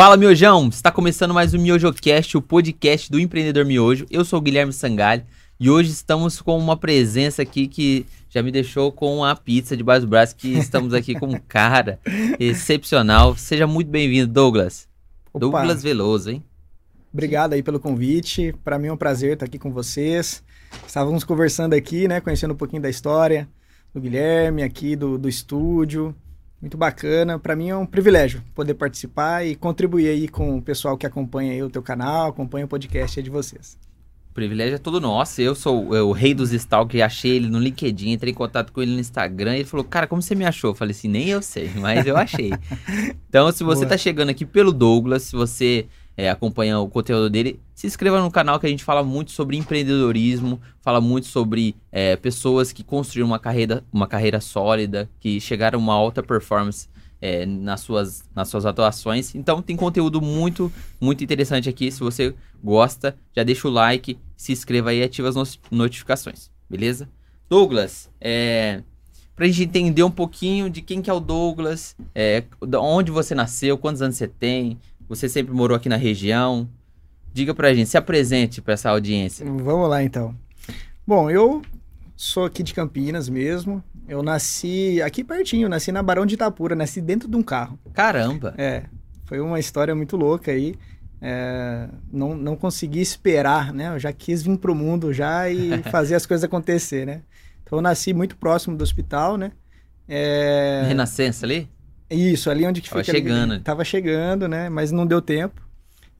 Fala, Miojão! Está começando mais um MiojoCast, o podcast do empreendedor Miojo. Eu sou o Guilherme Sangalho e hoje estamos com uma presença aqui que já me deixou com a pizza de do braço, que estamos aqui com um cara excepcional. Seja muito bem-vindo, Douglas. Opa. Douglas Veloso, hein? Obrigado aí pelo convite. Para mim é um prazer estar aqui com vocês. Estávamos conversando aqui, né, conhecendo um pouquinho da história do Guilherme aqui do, do estúdio. Muito bacana. Para mim é um privilégio poder participar e contribuir aí com o pessoal que acompanha o teu canal, acompanha o podcast de vocês. O privilégio é todo nosso. Eu sou o rei dos stalkers, achei ele no LinkedIn, entrei em contato com ele no Instagram ele falou: Cara, como você me achou? Eu falei assim: Nem eu sei, mas eu achei. então, se você Boa. tá chegando aqui pelo Douglas, se você é, acompanha o conteúdo dele, se inscreva no canal que a gente fala muito sobre empreendedorismo, fala muito sobre é, pessoas que construíram uma carreira, uma carreira sólida, que chegaram a uma alta performance é, nas, suas, nas suas atuações. Então tem conteúdo muito, muito interessante aqui. Se você gosta, já deixa o like, se inscreva e ativa as notificações, beleza? Douglas, é, pra gente entender um pouquinho de quem que é o Douglas, é, onde você nasceu, quantos anos você tem, você sempre morou aqui na região. Diga pra gente, se apresente para essa audiência. Vamos lá então. Bom, eu sou aqui de Campinas mesmo. Eu nasci aqui pertinho, nasci na Barão de Itapura, nasci dentro de um carro. Caramba! É, foi uma história muito louca aí. É, não, não consegui esperar, né? Eu já quis vir pro mundo já e fazer as coisas acontecer, né? Então eu nasci muito próximo do hospital, né? É... Renascença ali? Isso, ali onde que Tava fica. chegando. Ali, tava chegando, né? Mas não deu tempo.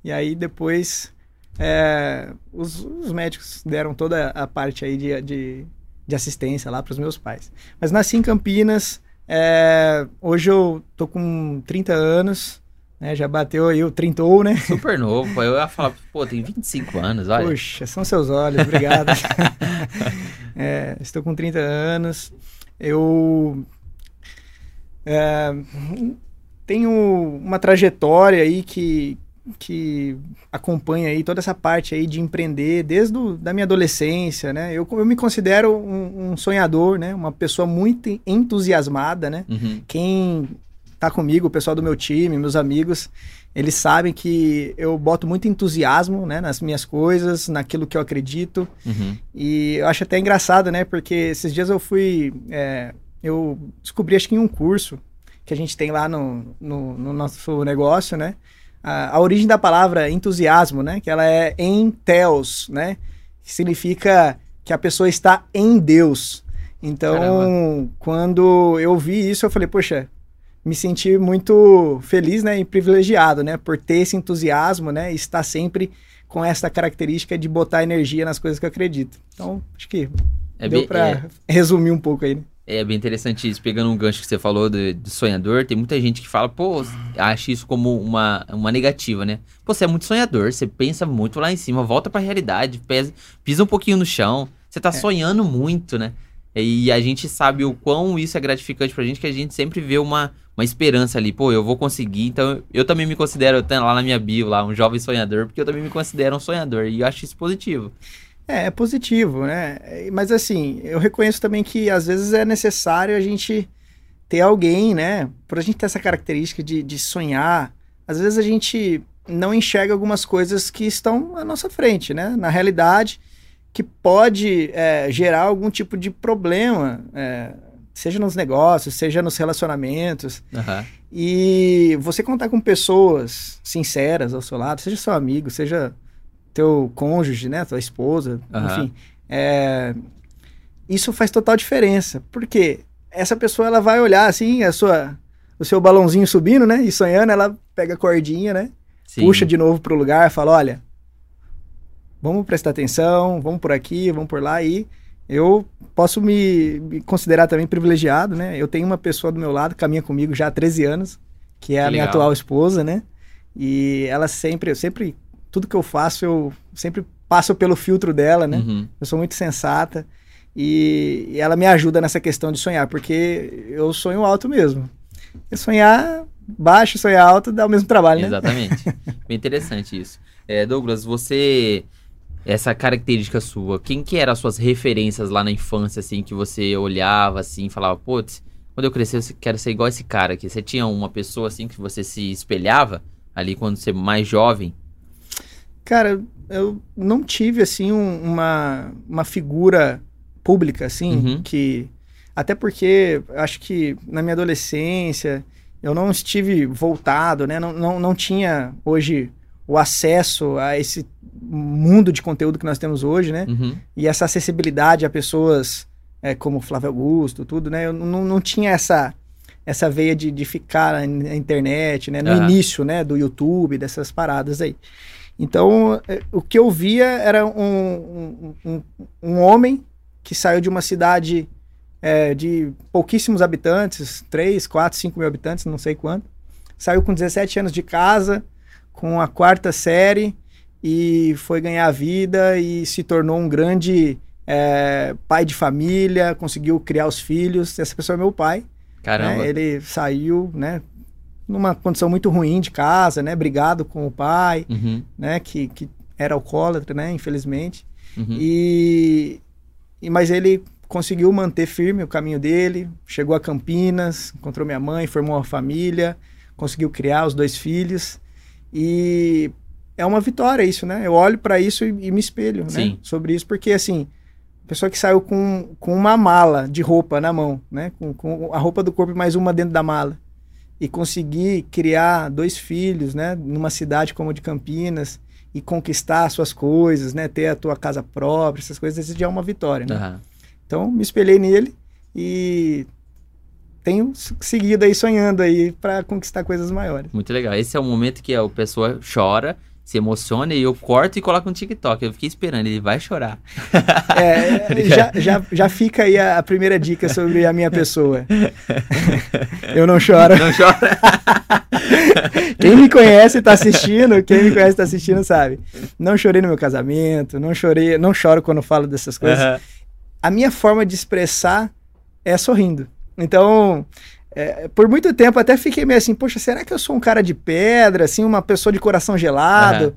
E aí depois é, os, os, médicos deram toda a parte aí de, de, de assistência lá para os meus pais. Mas nasci em Campinas. É, hoje eu tô com 30 anos. Né, já bateu aí o trintou, né? Super novo. Eu ia falar, pô, tem 25 anos, olha. Puxa, são seus olhos, obrigado. é, estou com 30 anos. Eu é, tenho uma trajetória aí que, que acompanha aí toda essa parte aí de empreender desde do, da minha adolescência, né? Eu, eu me considero um, um, sonhador, né? Uma pessoa muito entusiasmada, né? Uhum. Quem tá comigo, o pessoal do meu time, meus amigos, eles sabem que eu boto muito entusiasmo, né? Nas minhas coisas, naquilo que eu acredito. Uhum. E eu acho até engraçado, né? Porque esses dias eu fui... É, eu descobri, acho que em um curso que a gente tem lá no, no, no nosso negócio, né? A, a, origem da palavra entusiasmo, né? Que ela é em teos, né? Que significa que a pessoa está em Deus. Então, Caramba. quando eu vi isso, eu falei, poxa, me senti muito feliz, né, e privilegiado, né, por ter esse entusiasmo, né, e estar sempre com essa característica de botar energia nas coisas que eu acredito. Então, acho que é deu para é... resumir um pouco aí. Né? É bem interessante isso, pegando um gancho que você falou de, de, sonhador, tem muita gente que fala, pô, acha isso como uma, uma negativa, né? Pô, você é muito sonhador, você pensa muito lá em cima, volta pra realidade, pesa, pisa um pouquinho no chão, você tá é. sonhando muito, né? E a gente sabe o quão isso é gratificante pra gente, que a gente sempre vê uma, uma esperança ali, pô, eu vou conseguir, então eu também me considero, eu tenho lá na minha bio, lá, um jovem sonhador, porque eu também me considero um sonhador, e eu acho isso positivo. É, é positivo, né? Mas assim, eu reconheço também que às vezes é necessário a gente ter alguém, né? Por a gente ter essa característica de, de sonhar, às vezes a gente não enxerga algumas coisas que estão à nossa frente, né? Na realidade, que pode é, gerar algum tipo de problema, é, seja nos negócios, seja nos relacionamentos. Uhum. E você contar com pessoas sinceras ao seu lado, seja seu amigo, seja teu cônjuge, né, tua esposa, uhum. enfim, é, isso faz total diferença, porque essa pessoa ela vai olhar assim a sua, o seu balãozinho subindo, né, e sonhando, ela pega a cordinha, né, Sim. puxa de novo pro lugar, fala, olha, vamos prestar atenção, vamos por aqui, vamos por lá e eu posso me, me considerar também privilegiado, né? Eu tenho uma pessoa do meu lado, caminha comigo já há 13 anos, que é que a legal. minha atual esposa, né? E ela sempre, eu sempre tudo que eu faço, eu sempre passo pelo filtro dela, né? Uhum. Eu sou muito sensata e, e, ela me ajuda nessa questão de sonhar, porque eu sonho alto mesmo. E sonhar baixo, sonhar alto dá o mesmo trabalho, né? Exatamente. Bem interessante isso. É, Douglas, você essa característica sua, quem que eram as suas referências lá na infância, assim, que você olhava, assim, e falava, putz, quando eu crescer eu quero ser igual esse cara aqui. Você tinha uma pessoa, assim, que você se espelhava? ali quando você mais jovem? Cara, eu não tive assim um, uma, uma figura pública assim Uhum. que até porque acho que na minha adolescência eu não estive voltado, né? Não, não, não tinha hoje o acesso a esse mundo de conteúdo que nós temos hoje, né? Uhum. E essa acessibilidade a pessoas é, como Flávio Augusto, tudo, né? Eu não, não tinha essa essa veia de, de ficar na internet, né? No Aham. início, né? Do YouTube, dessas paradas aí. Então, é, o que eu via era um, um, um, um homem que saiu de uma cidade é, de pouquíssimos habitantes, 3, 4, 5 mil habitantes, não sei quanto. Saiu com 17 anos de casa, com a quarta série, e foi ganhar a vida e se tornou um grande é, pai de família, conseguiu criar os filhos. Essa pessoa é meu pai. Caramba. né? Ele saiu, né? Numa condição muito ruim de casa, né? Brigado com o pai, Uhum. né? Que, que era alcoólatra, né? Infelizmente. Uhum. E, e mas ele conseguiu manter firme o caminho dele, chegou a Campinas, encontrou minha mãe, formou uma família, conseguiu criar os dois filhos e é uma vitória isso, né? Eu olho para isso e, e me espelho, né? Sim. Sobre isso porque assim, pessoa que saiu com, com uma mala de roupa na mão, né? Com, com a roupa do corpo e mais uma dentro da mala e conseguir criar dois filhos, né? Numa cidade como a de Campinas e conquistar suas coisas, né? Ter a tua casa própria, essas coisas, isso já é uma vitória, né? Aham. Então, me espelhei nele e tenho seguido aí sonhando aí para conquistar coisas maiores. Muito legal. Esse é o momento que a pessoa chora, se emociona e eu corto e coloco no TikTok. Eu fiquei esperando, ele vai chorar. É, já, já, já fica aí a, primeira dica sobre a minha pessoa. Eu não choro. Não chora. Quem me conhece e tá assistindo, quem me conhece e tá assistindo sabe. Não chorei no meu casamento, não chorei, não choro quando falo dessas coisas. Aham. a minha forma de expressar é sorrindo. Então, é, por muito tempo até fiquei meio assim, poxa, será que eu sou um cara de pedra, assim, uma pessoa de coração gelado,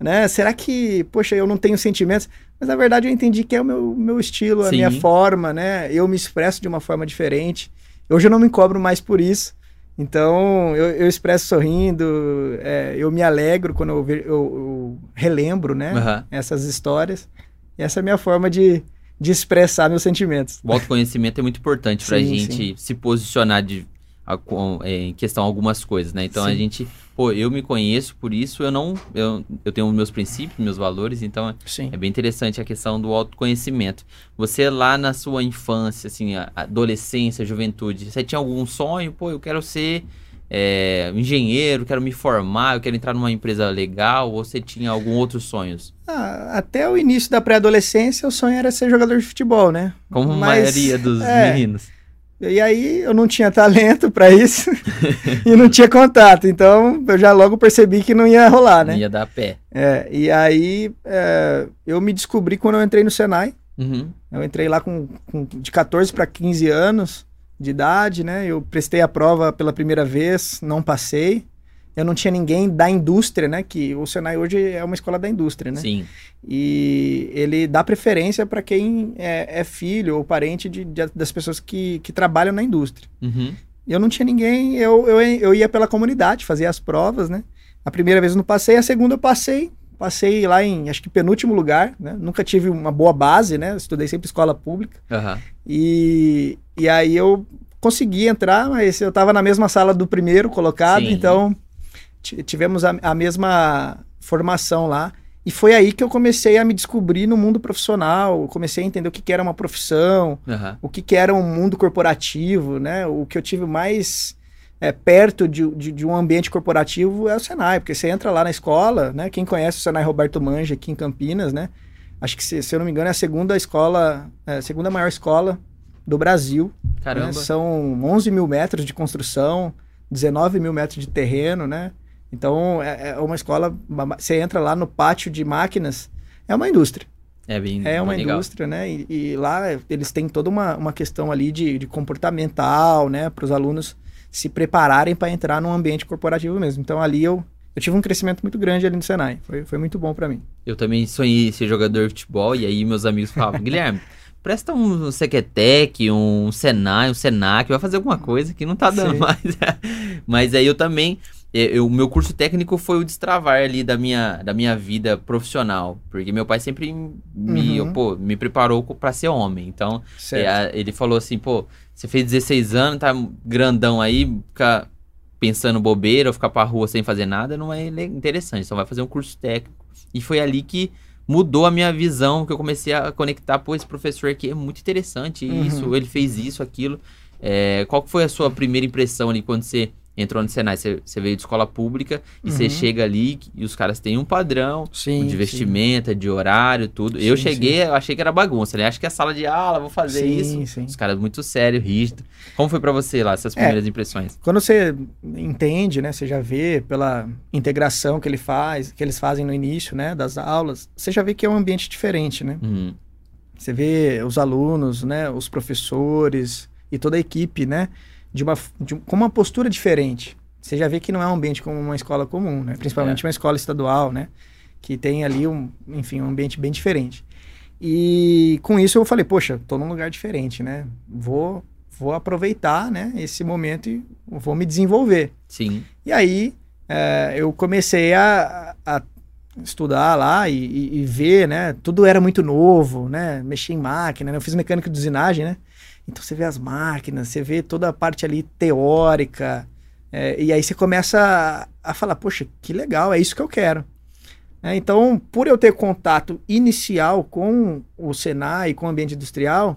né? Será que, poxa, eu não tenho sentimentos? Mas na verdade eu entendi que é o meu, meu estilo, a Sim. minha forma, né? Eu me expresso de uma forma diferente. Hoje eu não me cobro mais por isso. Então, eu, eu expresso sorrindo, é, eu me alegro quando eu, ve- eu- eu relembro, né? Aham. Essas histórias. E essa é a minha forma de, de expressar meus sentimentos. O autoconhecimento é muito importante pra Sim, gente se posicionar de, a- com- é, em questão a algumas coisas, né? Então a Sim. gente, pô, eu me conheço, por isso eu não. Eu, eu tenho meus princípios, meus valores, então Sim. é bem interessante a questão do autoconhecimento. Você lá na sua infância, assim, a- adolescência, juventude, você tinha algum sonho? Pô, eu quero ser é, engenheiro, quero me formar, eu quero entrar numa empresa legal, ou você tinha algum outros sonhos? Ah, até o início da pré-adolescência, o sonho era ser jogador de futebol, né? Como a maioria dos é. meninos. E aí eu não tinha talento pra isso e não tinha contato. Então eu já logo percebi que não ia rolar, né? Ia dar pé. É, e aí é, eu me descobri quando eu entrei no Senai. Uhum. Eu entrei lá com, com- de 14 para 15 anos de idade, né? Eu prestei a prova pela primeira vez, não passei. Eu não tinha ninguém da indústria, né? Que o Senai hoje é uma escola da indústria, né? Sim. E ele dá preferência para quem é, é filho ou parente de- de- das pessoas que, que trabalham na indústria. Uhum. Eu não tinha ninguém, eu, eu, eu ia pela comunidade, fazia as provas, né? A primeira vez eu não passei, a segunda eu passei. Passei lá em, acho que penúltimo lugar, né? Nunca tive uma boa base, né? Estudei sempre escola pública. Aham. E, e aí eu consegui entrar, mas eu estava na mesma sala do primeiro colocado, Sim. então ti- tivemos a, a mesma formação lá. E foi aí que eu comecei a me descobrir no mundo profissional, comecei a entender o que, que era uma profissão, Aham. o que, que era um mundo corporativo, né? O que eu tive mais é, perto de, de, de um ambiente corporativo é o Senai, porque você entra lá na escola, né? Quem conhece o Senai Roberto Manja aqui em Campinas, né? Acho que, se, se eu não me engano, é a segunda escola, é, a segunda maior escola do Brasil. né? Caramba. São 11 mil metros de construção, 19 mil metros de terreno, né? Então, é, é uma escola, você entra lá no pátio de máquinas, é uma indústria. É bem É uma legal. indústria, né? E, e lá eles têm toda uma, uma questão ali de, de comportamental, né? Para os alunos se prepararem para entrar num ambiente corporativo mesmo. Então ali eu, eu tive um crescimento muito grande ali no Senai. Foi, foi muito bom para mim. Eu também sonhei ser jogador de futebol e aí meus amigos falavam, Guilherme, presta um Sequetec, um Senai, um Senac, vai fazer alguma coisa que não tá dando Sim. mais. Mas aí eu também o meu curso técnico foi o destravar ali da minha, da minha vida profissional. Porque meu pai sempre me, uhum. pô, me preparou para ser homem. Então, é, ele falou assim, pô, você fez 16 anos, tá grandão aí, ficar pensando bobeira ou ficar pra rua sem fazer nada, não é interessante. Só vai fazer um curso técnico. E foi ali que mudou a minha visão, que eu comecei a conectar, pô, esse professor aqui é muito interessante, uhum. isso, ele fez isso, aquilo. É, qual foi a sua primeira impressão ali quando você entrou no Senai, você, você veio de escola pública e uhum. você chega ali e os caras têm um padrão sim, de vestimenta, sim. de horário, tudo. Sim, eu cheguei, eu achei que era bagunça, né? Acho que é sala de aula, vou fazer isso. Os caras muito sério, rígido. Como foi para você lá, essas é, primeiras é, impressões? Quando você entende, né, você já vê pela integração que ele faz, que eles fazem no início, né, das aulas, você já vê que é um ambiente diferente, né? Uhum. Você vê os alunos, né, os professores e toda a equipe, né? De uma, de, com uma postura diferente. Você já vê que não é um ambiente como uma escola comum, né? Principalmente é. uma escola estadual, né? Que tem ali um, enfim, um ambiente bem diferente. E com isso eu falei, poxa, tô num lugar diferente, né? Vou, vou aproveitar, né? Esse momento e vou me desenvolver. Sim. E aí é, eu comecei a, a estudar lá e, e, e, ver, né? Tudo era muito novo, né? Mexer em máquina, né? Eu fiz mecânica de usinagem, né? Então você vê as máquinas, você vê toda a parte ali teórica, é, e aí você começa a, a, falar, poxa, que legal, é isso que eu quero. É, então, por eu ter contato inicial com o Senai, com o ambiente industrial,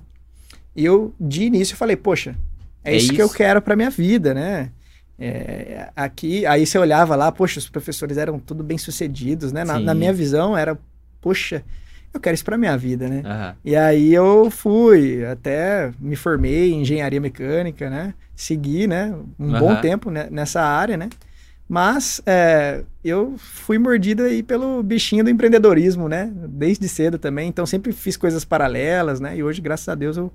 eu de início falei, poxa, é, é isso, isso, que eu quero para minha vida, né? É, aqui, aí você olhava lá, poxa, os professores eram tudo bem sucedidos, né? Na, na minha visão era, poxa, eu quero isso para minha vida, né? Uhum. E aí eu fui, até me formei em engenharia mecânica, né? Segui, né? Um uhum. bom tempo né? nessa área, né? Mas é, eu fui mordido aí pelo bichinho do empreendedorismo, né? Desde cedo também. Então sempre fiz coisas paralelas, né? E hoje, graças a Deus, eu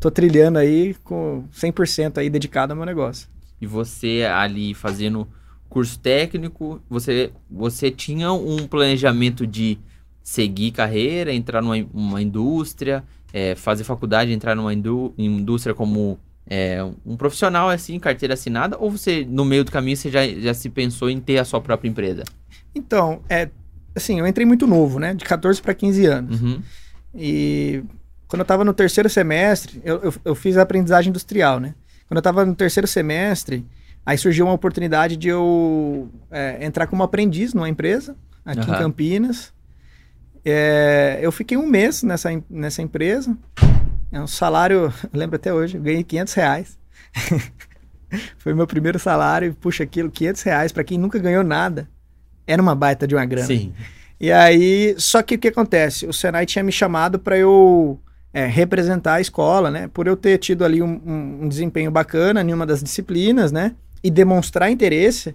tô trilhando aí com 100% aí dedicado ao meu negócio. E você ali fazendo curso técnico, você, você tinha um planejamento de seguir carreira, entrar numa indústria, é, fazer faculdade, entrar numa indú indústria como é, um profissional assim, carteira assinada, ou você, no meio do caminho, você já, já se pensou em ter a sua própria empresa? Então, é, assim, eu entrei muito novo, né? De 14 para 15 anos. Uhum. E quando eu estava no terceiro semestre, eu, eu, eu, fiz a aprendizagem industrial, né? Quando eu estava no terceiro semestre, aí surgiu uma oportunidade de eu é, entrar como aprendiz numa empresa aqui uhum. em Campinas. É, eu fiquei um mês nessa, nessa empresa. É um salário, lembro até hoje, ganhei 500 reais. Foi meu primeiro salário, puxa aquilo, 500 reais, para quem nunca ganhou nada. Era uma baita de uma grana. Sim. E aí, só que o que acontece? O Senai tinha me chamado para eu é, representar a escola, né? Por eu ter tido ali um, um, um, desempenho bacana em uma das disciplinas, né? E demonstrar interesse,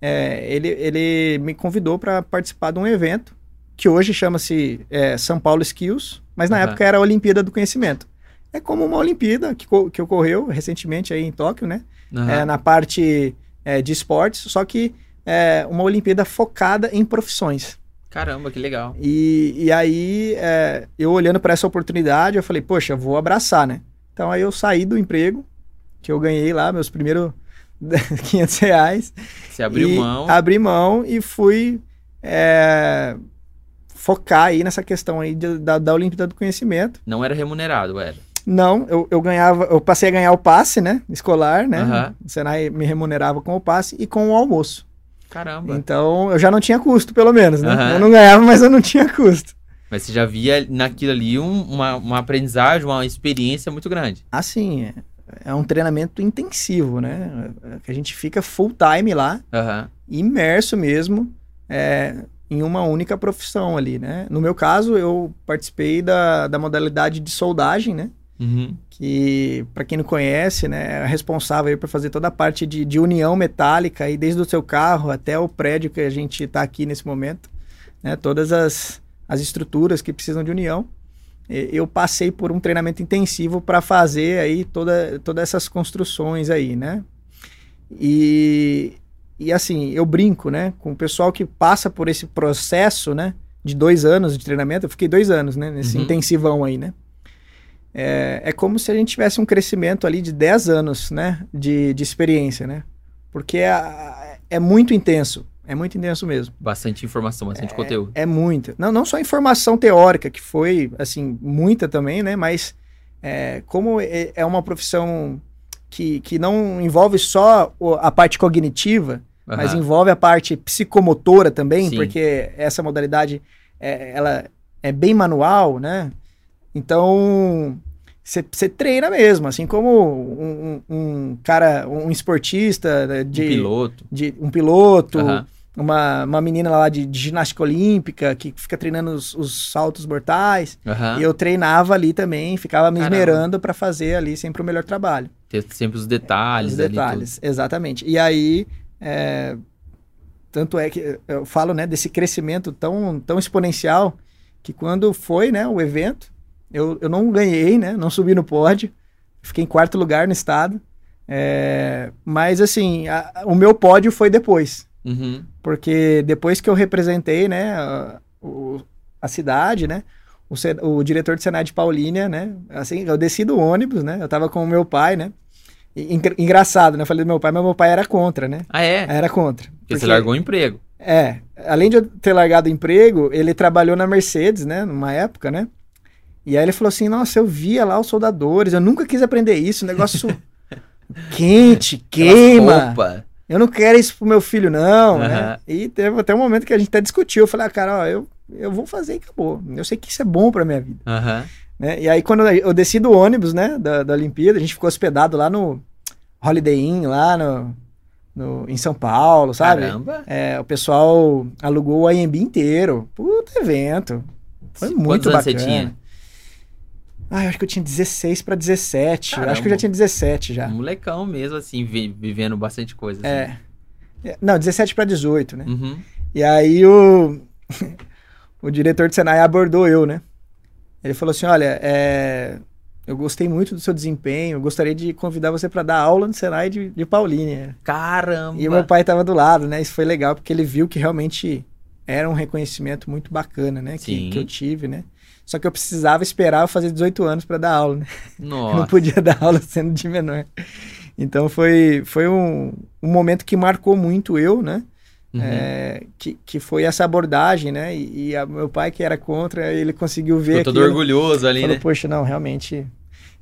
é, ele, ele me convidou para participar de um evento que hoje chama-se é, São Paulo Skills, mas na uhum. época era a Olimpíada do Conhecimento. É como uma Olimpíada que, que ocorreu recentemente aí em Tóquio, né? Uhum. É, na parte é, de esportes, só que é uma Olimpíada focada em profissões. Caramba, que legal. E, e aí, é, eu olhando para essa oportunidade, eu falei, poxa, vou abraçar, né? Então aí eu saí do emprego, que eu ganhei lá, meus primeiros 500 reais. Você abriu mão. Abri mão e fui é, focar aí nessa questão aí de, da, da Olimpíada do Conhecimento. Não era remunerado, era? Não, eu, eu ganhava, eu passei a ganhar o passe, né, escolar, né, uhum. o Senai me remunerava com o passe e com o almoço. Caramba. Então, eu já não tinha custo, pelo menos, né, uhum. eu não ganhava, mas eu não tinha custo. Mas você já via naquilo ali um, uma, uma aprendizagem, uma experiência muito grande. Sim, é, é um treinamento intensivo, né, que a gente fica full time lá, uhum. imerso mesmo, é, em uma única profissão ali, né? No meu caso, eu participei da, da modalidade de soldagem, né? Uhum. Que, para quem não conhece, né, é responsável por fazer toda a parte de, de união metálica, aí, desde o seu carro até o prédio que a gente está aqui nesse momento, né? Todas as, as estruturas que precisam de união. Eu passei por um treinamento intensivo para fazer aí toda, todas essas construções aí, né? E, e assim, eu brinco, né, com o pessoal que passa por esse processo, né, de dois anos de treinamento. Eu fiquei dois anos, né, nesse uhum. intensivão aí, né. É, é como se a gente tivesse um crescimento ali de 10 anos, né, de, de experiência, né. Porque a, é muito intenso. É muito intenso mesmo. Bastante informação, bastante é, conteúdo. É muita. Não, não só informação teórica, que foi, assim, muita também, né? Mas é, como é, é uma profissão que, que não envolve só a parte cognitiva, uhum. mas envolve a parte psicomotora também, Sim. porque essa modalidade, é, ela é bem manual, né? Então, você treina mesmo, assim como um, um, cara, um esportista né, de... Um piloto. De, um piloto, uhum. uma, uma menina lá de, de, ginástica olímpica que fica treinando os, os saltos mortais. Uhum. E eu treinava ali também, ficava me esmerando para fazer ali sempre o melhor trabalho. Ter sempre os detalhes. Os detalhes, exatamente. E aí, é, tanto é que eu falo, né, desse crescimento tão, tão exponencial que quando foi, né, o evento, eu, eu não ganhei, né? Não subi no pódio. Fiquei em quarto lugar no estado. É, mas, assim, a, o meu pódio foi depois. Uhum. Porque depois que eu representei, né, a, o, a cidade, né? O, o, diretor do Senado de Paulínia, né? Assim, eu desci do ônibus, né? Eu tava com o meu pai, né? engraçado, né? Eu falei do meu pai, mas meu pai era contra, né? Ah, é? Era contra. Porque, porque você largou o emprego. É. Além de eu ter largado o emprego, ele trabalhou na Mercedes, né? Numa época, né? E aí ele falou assim: Nossa, eu via lá os soldadores, eu nunca quis aprender isso, negócio quente, queima. Eu não quero isso pro meu filho, não. Uhum. Né? E teve até um momento que a gente até discutiu. Eu falei, ah, cara, ó, eu, eu vou fazer e acabou. Eu sei que isso é bom pra minha vida. Uhum. Né? E aí, quando eu desci do ônibus, né, da, da Olimpíada, a gente ficou hospedado lá no Holiday Inn, lá no, no, em São Paulo, sabe? Caramba! É, o pessoal alugou o IMB inteiro. Puta evento. Foi muito Quantos bacana. Anos você tinha? Ah, eu acho que eu tinha 16 para 17. Caramba. Acho que eu já tinha 17 já. Um molecão mesmo, assim, vi, vivendo bastante coisa. Assim. É. Não, 17 para 18, né? Uhum. E aí o, o diretor do Senai abordou eu, né? Ele falou assim: olha, é, eu gostei muito do seu desempenho, eu gostaria de convidar você para dar aula no Senai de, de Paulínia. Caramba! E o meu pai estava do lado, né? Isso foi legal, porque ele viu que realmente era um reconhecimento muito bacana, né? Que, que eu tive, né? Só que eu precisava esperar eu fazer 18 anos para dar aula, né? Nossa. não podia dar aula sendo de menor. Então foi, foi um, um momento que marcou muito eu, né? Uhum. É, que, que foi essa abordagem, né? E, e a, meu pai, que era contra, ele conseguiu ver. Ficou todo orgulhoso ali, falou, né? Poxa, não, realmente.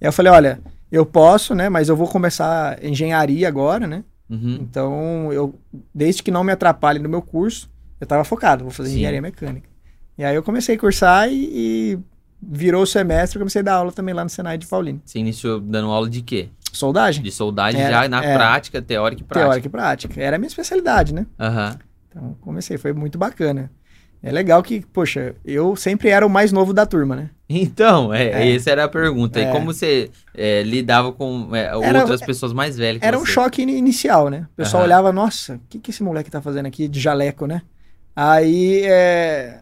E eu falei: olha, eu posso, né? Mas eu vou começar engenharia agora, né? Uhum. Então, eu, desde que não me atrapalhe no meu curso, eu estava focado, vou fazer Sim. engenharia mecânica. E aí eu comecei a cursar e, e virou o semestre, eu comecei a dar aula também lá no Senai de Paulino. Você iniciou dando aula de quê? Soldagem. De soldagem era, já na é, prática, teórica e prática. Teórica e prática. Era a minha especialidade, né? Uhum. Então comecei, foi muito bacana. É legal que, poxa, eu sempre era o mais novo da turma, né? Então, é, é. essa era a pergunta. É. E como você é, lidava com é, era, outras pessoas mais velhas Era você? um choque inicial, né? O pessoal uhum. olhava, nossa, o que, que esse moleque tá fazendo aqui de jaleco, né? Aí, é,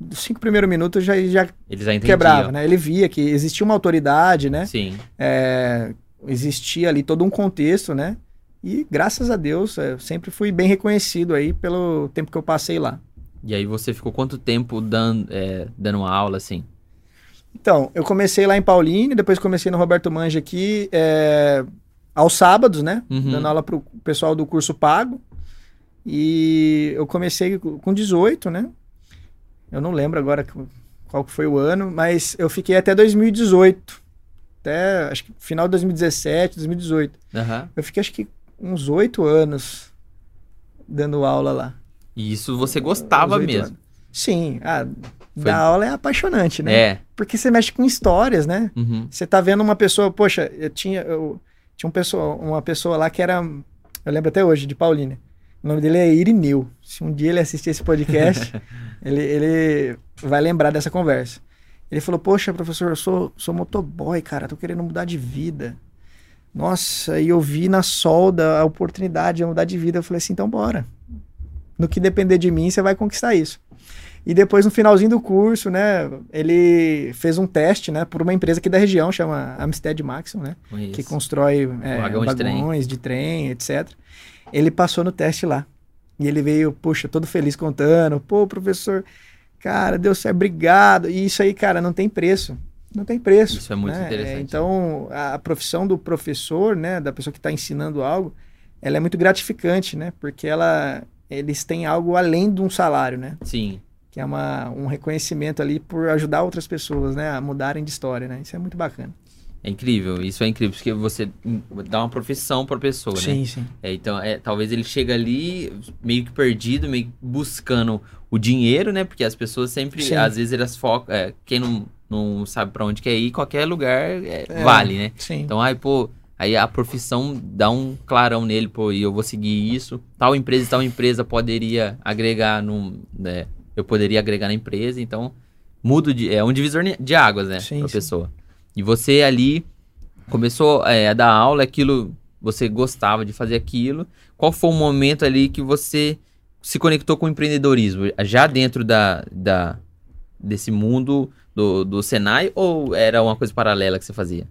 dos cinco primeiros minutos já, já, já quebrava, né? Ele via que existia uma autoridade, né? Sim. É, existia ali todo um contexto, né? E graças a Deus, eu é, sempre fui bem reconhecido aí pelo tempo que eu passei lá. E aí você ficou quanto tempo dando, é, dando uma aula, assim? Então, eu comecei lá em Pauline, depois comecei no Roberto Manja aqui, é, aos sábados, né? Uhum. Dando aula pro pessoal do curso pago. E eu comecei com 18, né? Eu não lembro agora qual foi o ano, mas eu fiquei até 2018. Até, acho que final de 2017, 2018. Uhum. Eu fiquei, acho que, uns oito anos dando aula lá. E isso você gostava mesmo? Anos. Sim. Ah, foi... Dar aula é apaixonante, né? É. Porque você mexe com histórias, né? Uhum. Você tá vendo uma pessoa... Poxa, eu tinha... Eu, tinha uma pessoa, uma pessoa lá que era... Eu lembro até hoje, de Paulínia. O nome dele é Irineu. Se um dia ele assistir esse podcast, ele, ele vai lembrar dessa conversa. Ele falou: Poxa, professor, eu sou, sou motoboy, cara, tô querendo mudar de vida. Nossa, e eu vi na solda a oportunidade de mudar de vida. Eu falei assim: então bora. No que depender de mim, você vai conquistar isso. E depois, no finalzinho do curso, né, ele fez um teste, né, por uma empresa aqui da região, chama Amstead Maxim, né, que constrói é, vagões de trem. de trem, etc. Ele passou no teste lá. E ele veio, poxa, todo feliz contando. Pô, professor, cara, Deus é obrigado. E isso aí, cara, não tem preço. Não tem preço. Isso é muito né? interessante. então, a profissão do professor, né, da pessoa que está ensinando algo, ela é muito gratificante, né? Porque ela, eles têm algo além de um salário, né? Sim. Que é uma, um reconhecimento ali por ajudar outras pessoas, né? A mudarem de história, né? Isso é muito bacana. É incrível, isso é incrível, porque você dá uma profissão para a pessoa, sim, né? Sim, é, então, é, talvez ele chega ali meio que perdido, meio que buscando o dinheiro, né? Porque as pessoas sempre, sim. às vezes elas focam, é, quem não, não sabe para onde quer ir, qualquer lugar é, é, vale, né? Sim. Então, ai, pô, aí a profissão dá um clarão nele, pô, e eu vou seguir isso. Tal empresa, tal empresa poderia agregar num, né? Eu poderia agregar na empresa, então mudo de, é um divisor de águas, né, sim, pra pessoa. E você ali começou é, a dar aula, aquilo, você gostava de fazer aquilo. Qual foi o momento ali que você se conectou com o empreendedorismo? Já dentro da, da, desse mundo do, do Senai ou era uma coisa paralela que você fazia?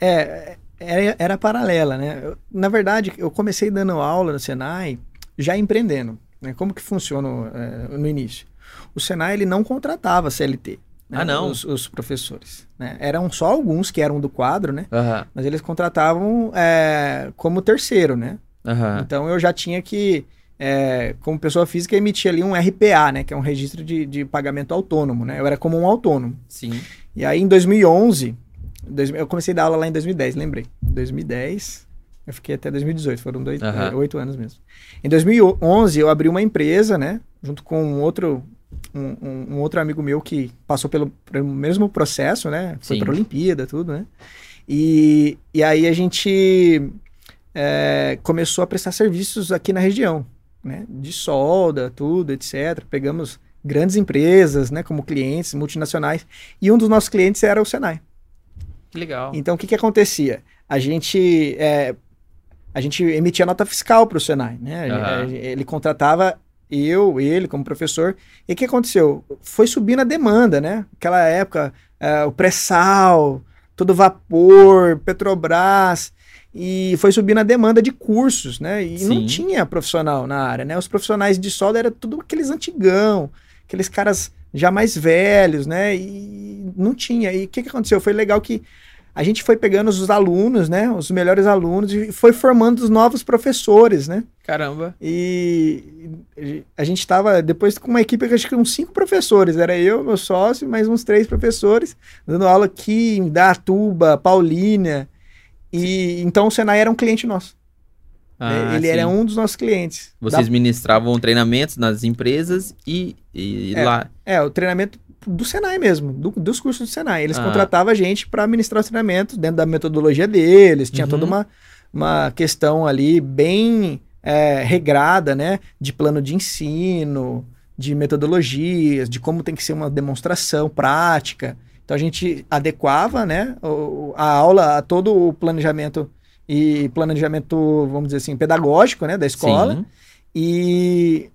É, era, era paralela, né? Eu, na verdade, eu comecei dando aula no Senai já empreendendo. Né? Como que funciona é, no início? O Senai ele não contratava CLT. Né, ah, não? Os, os, professores. Né? Eram só alguns que eram do quadro, né? Uhum. Mas eles contratavam é, como terceiro, né? Uhum. Então eu já tinha que, é, como pessoa física, emitir ali um RPA, né? Que é um registro de, de pagamento autônomo, né? Eu era como um autônomo. Sim. E aí em 2011, dois, eu comecei a dar aula lá em 2010, lembrei. 2010, eu fiquei até 2018, foram dois, uhum. oito anos mesmo. Em 2011 eu abri uma empresa, né? Junto com um outro um, um, outro amigo meu que passou pelo, pelo mesmo processo, né? Foi para a Olimpíada, tudo, né? E, e aí a gente é, começou a prestar serviços aqui na região, né? De solda, tudo, etc. Pegamos grandes empresas, né? Como clientes multinacionais. E um dos nossos clientes era o Senai. Legal. Então, o que, que acontecia? A gente... É, a gente emitia nota fiscal para o Senai, né? Uhum. Ele contratava eu, ele como professor. E o que aconteceu? Foi subindo a demanda, né? Aquela época, é, o pré-sal, todo vapor, Petrobras, e foi subindo a demanda de cursos, né? E Sim. não tinha profissional na área, né? Os profissionais de solda eram tudo aqueles antigão, aqueles caras já mais velhos, né? E não tinha. E o que, que aconteceu? Foi legal que a gente foi pegando os alunos, né? Os melhores alunos e foi formando os novos professores, né? Caramba. E a gente estava depois com uma equipe, acho que uns cinco professores. Era eu, meu sócio, mais uns três professores, dando aula aqui em Datuba, Paulínia. E então o Senai era um cliente nosso. Ah, Ele sim. era um dos nossos clientes. Vocês da... ministravam treinamentos nas empresas e, e é, lá. É, o treinamento do Senai mesmo, do, dos cursos do Senai. Eles ah. contratavam a gente para ministrar os treinamentos dentro da metodologia deles. Tinha uhum. toda uma, uma questão ali bem é, regrada, né? De plano de ensino, de metodologias, de como tem que ser uma demonstração prática. Então a gente adequava, né? A aula a todo o planejamento e planejamento, vamos dizer assim, pedagógico, né? Da escola. Sim. E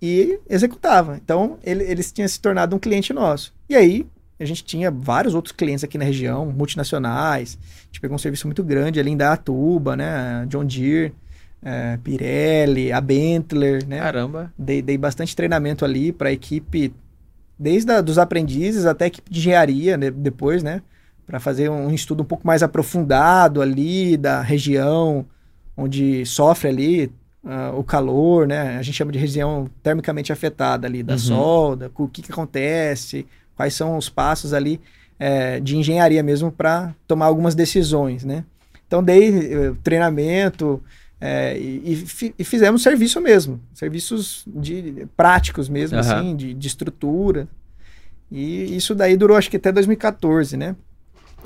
e executava. Então, ele, eles tinham se tornado um cliente nosso. E aí, a gente tinha vários outros clientes aqui na região, multinacionais. A gente pegou um serviço muito grande ali em Datuba, né? John Deere, é, Pirelli, a Bentler, né? Caramba! Dei, dei bastante treinamento ali para a equipe, desde a, dos aprendizes até a equipe de engenharia né? depois, né? Para fazer um estudo um pouco mais aprofundado ali da região onde sofre ali uh, o calor, né? A gente chama de região termicamente afetada ali, da Uhum. solda, o que, que acontece, quais são os passos ali é, de engenharia mesmo para tomar algumas decisões, né? Então dei eh, treinamento é, e, e fi- fizemos serviço mesmo, serviços de práticos mesmo, Aham. assim, de, de estrutura. E isso daí durou acho que até 2014, né?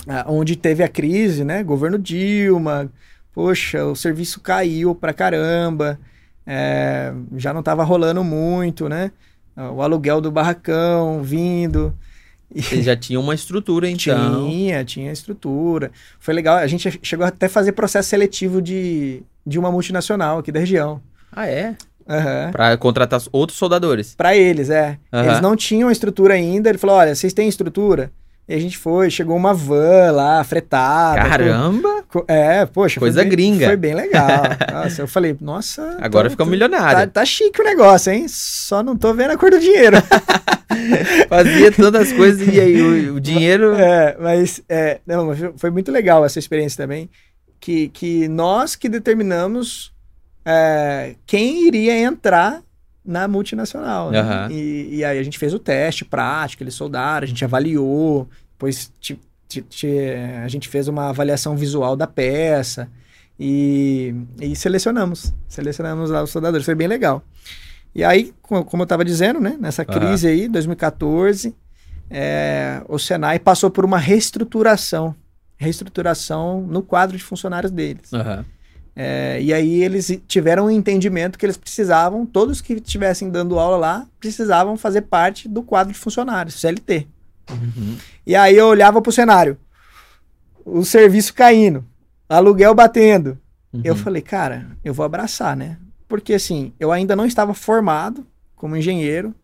Ah, onde teve a crise, né? Governo Dilma, poxa, o serviço caiu pra caramba, é, já não tava rolando muito, né? O aluguel do barracão vindo. E- já tinham uma estrutura, então. tinha, tinha estrutura. Foi legal, a gente chegou até a fazer processo seletivo de, de uma multinacional aqui da região. Ah, é? Aham. Pra contratar outros soldadores. Pra eles, é. Aham. Eles não tinham estrutura ainda. Ele falou: olha, vocês têm estrutura? E a gente foi, chegou uma van lá, fretada. Caramba! co- É, poxa. foi Coisa bem- gringa. Foi bem legal. Nossa, eu falei, nossa. Agora tô- ficou tô- milionário. Tá, tá chique o negócio, hein? Só não tô vendo a cor do dinheiro. Fazia todas as coisas e aí o, o dinheiro. É, mas é, não, foi muito legal essa experiência também, que, que nós que determinamos é, quem iria entrar na multinacional. Né? E, e aí a gente fez o teste prático, eles soldaram, a gente avaliou, depois ti- ti- ti- a gente fez uma avaliação visual da peça e, e selecionamos. Selecionamos lá os soldadores, foi bem legal. E aí, co- como eu estava dizendo, né, nessa crise aí, 2014, é, o Senai passou por uma reestruturação, reestruturação no quadro de funcionários deles. Aham. É, e aí eles tiveram um entendimento que eles precisavam, todos que estivessem dando aula lá, precisavam fazer parte do quadro de funcionários, CLT. Uhum. E aí eu olhava pro cenário, o serviço caindo, aluguel batendo. Uhum. Eu falei, cara, eu vou abraçar, né? Porque assim, eu ainda não estava formado como engenheiro,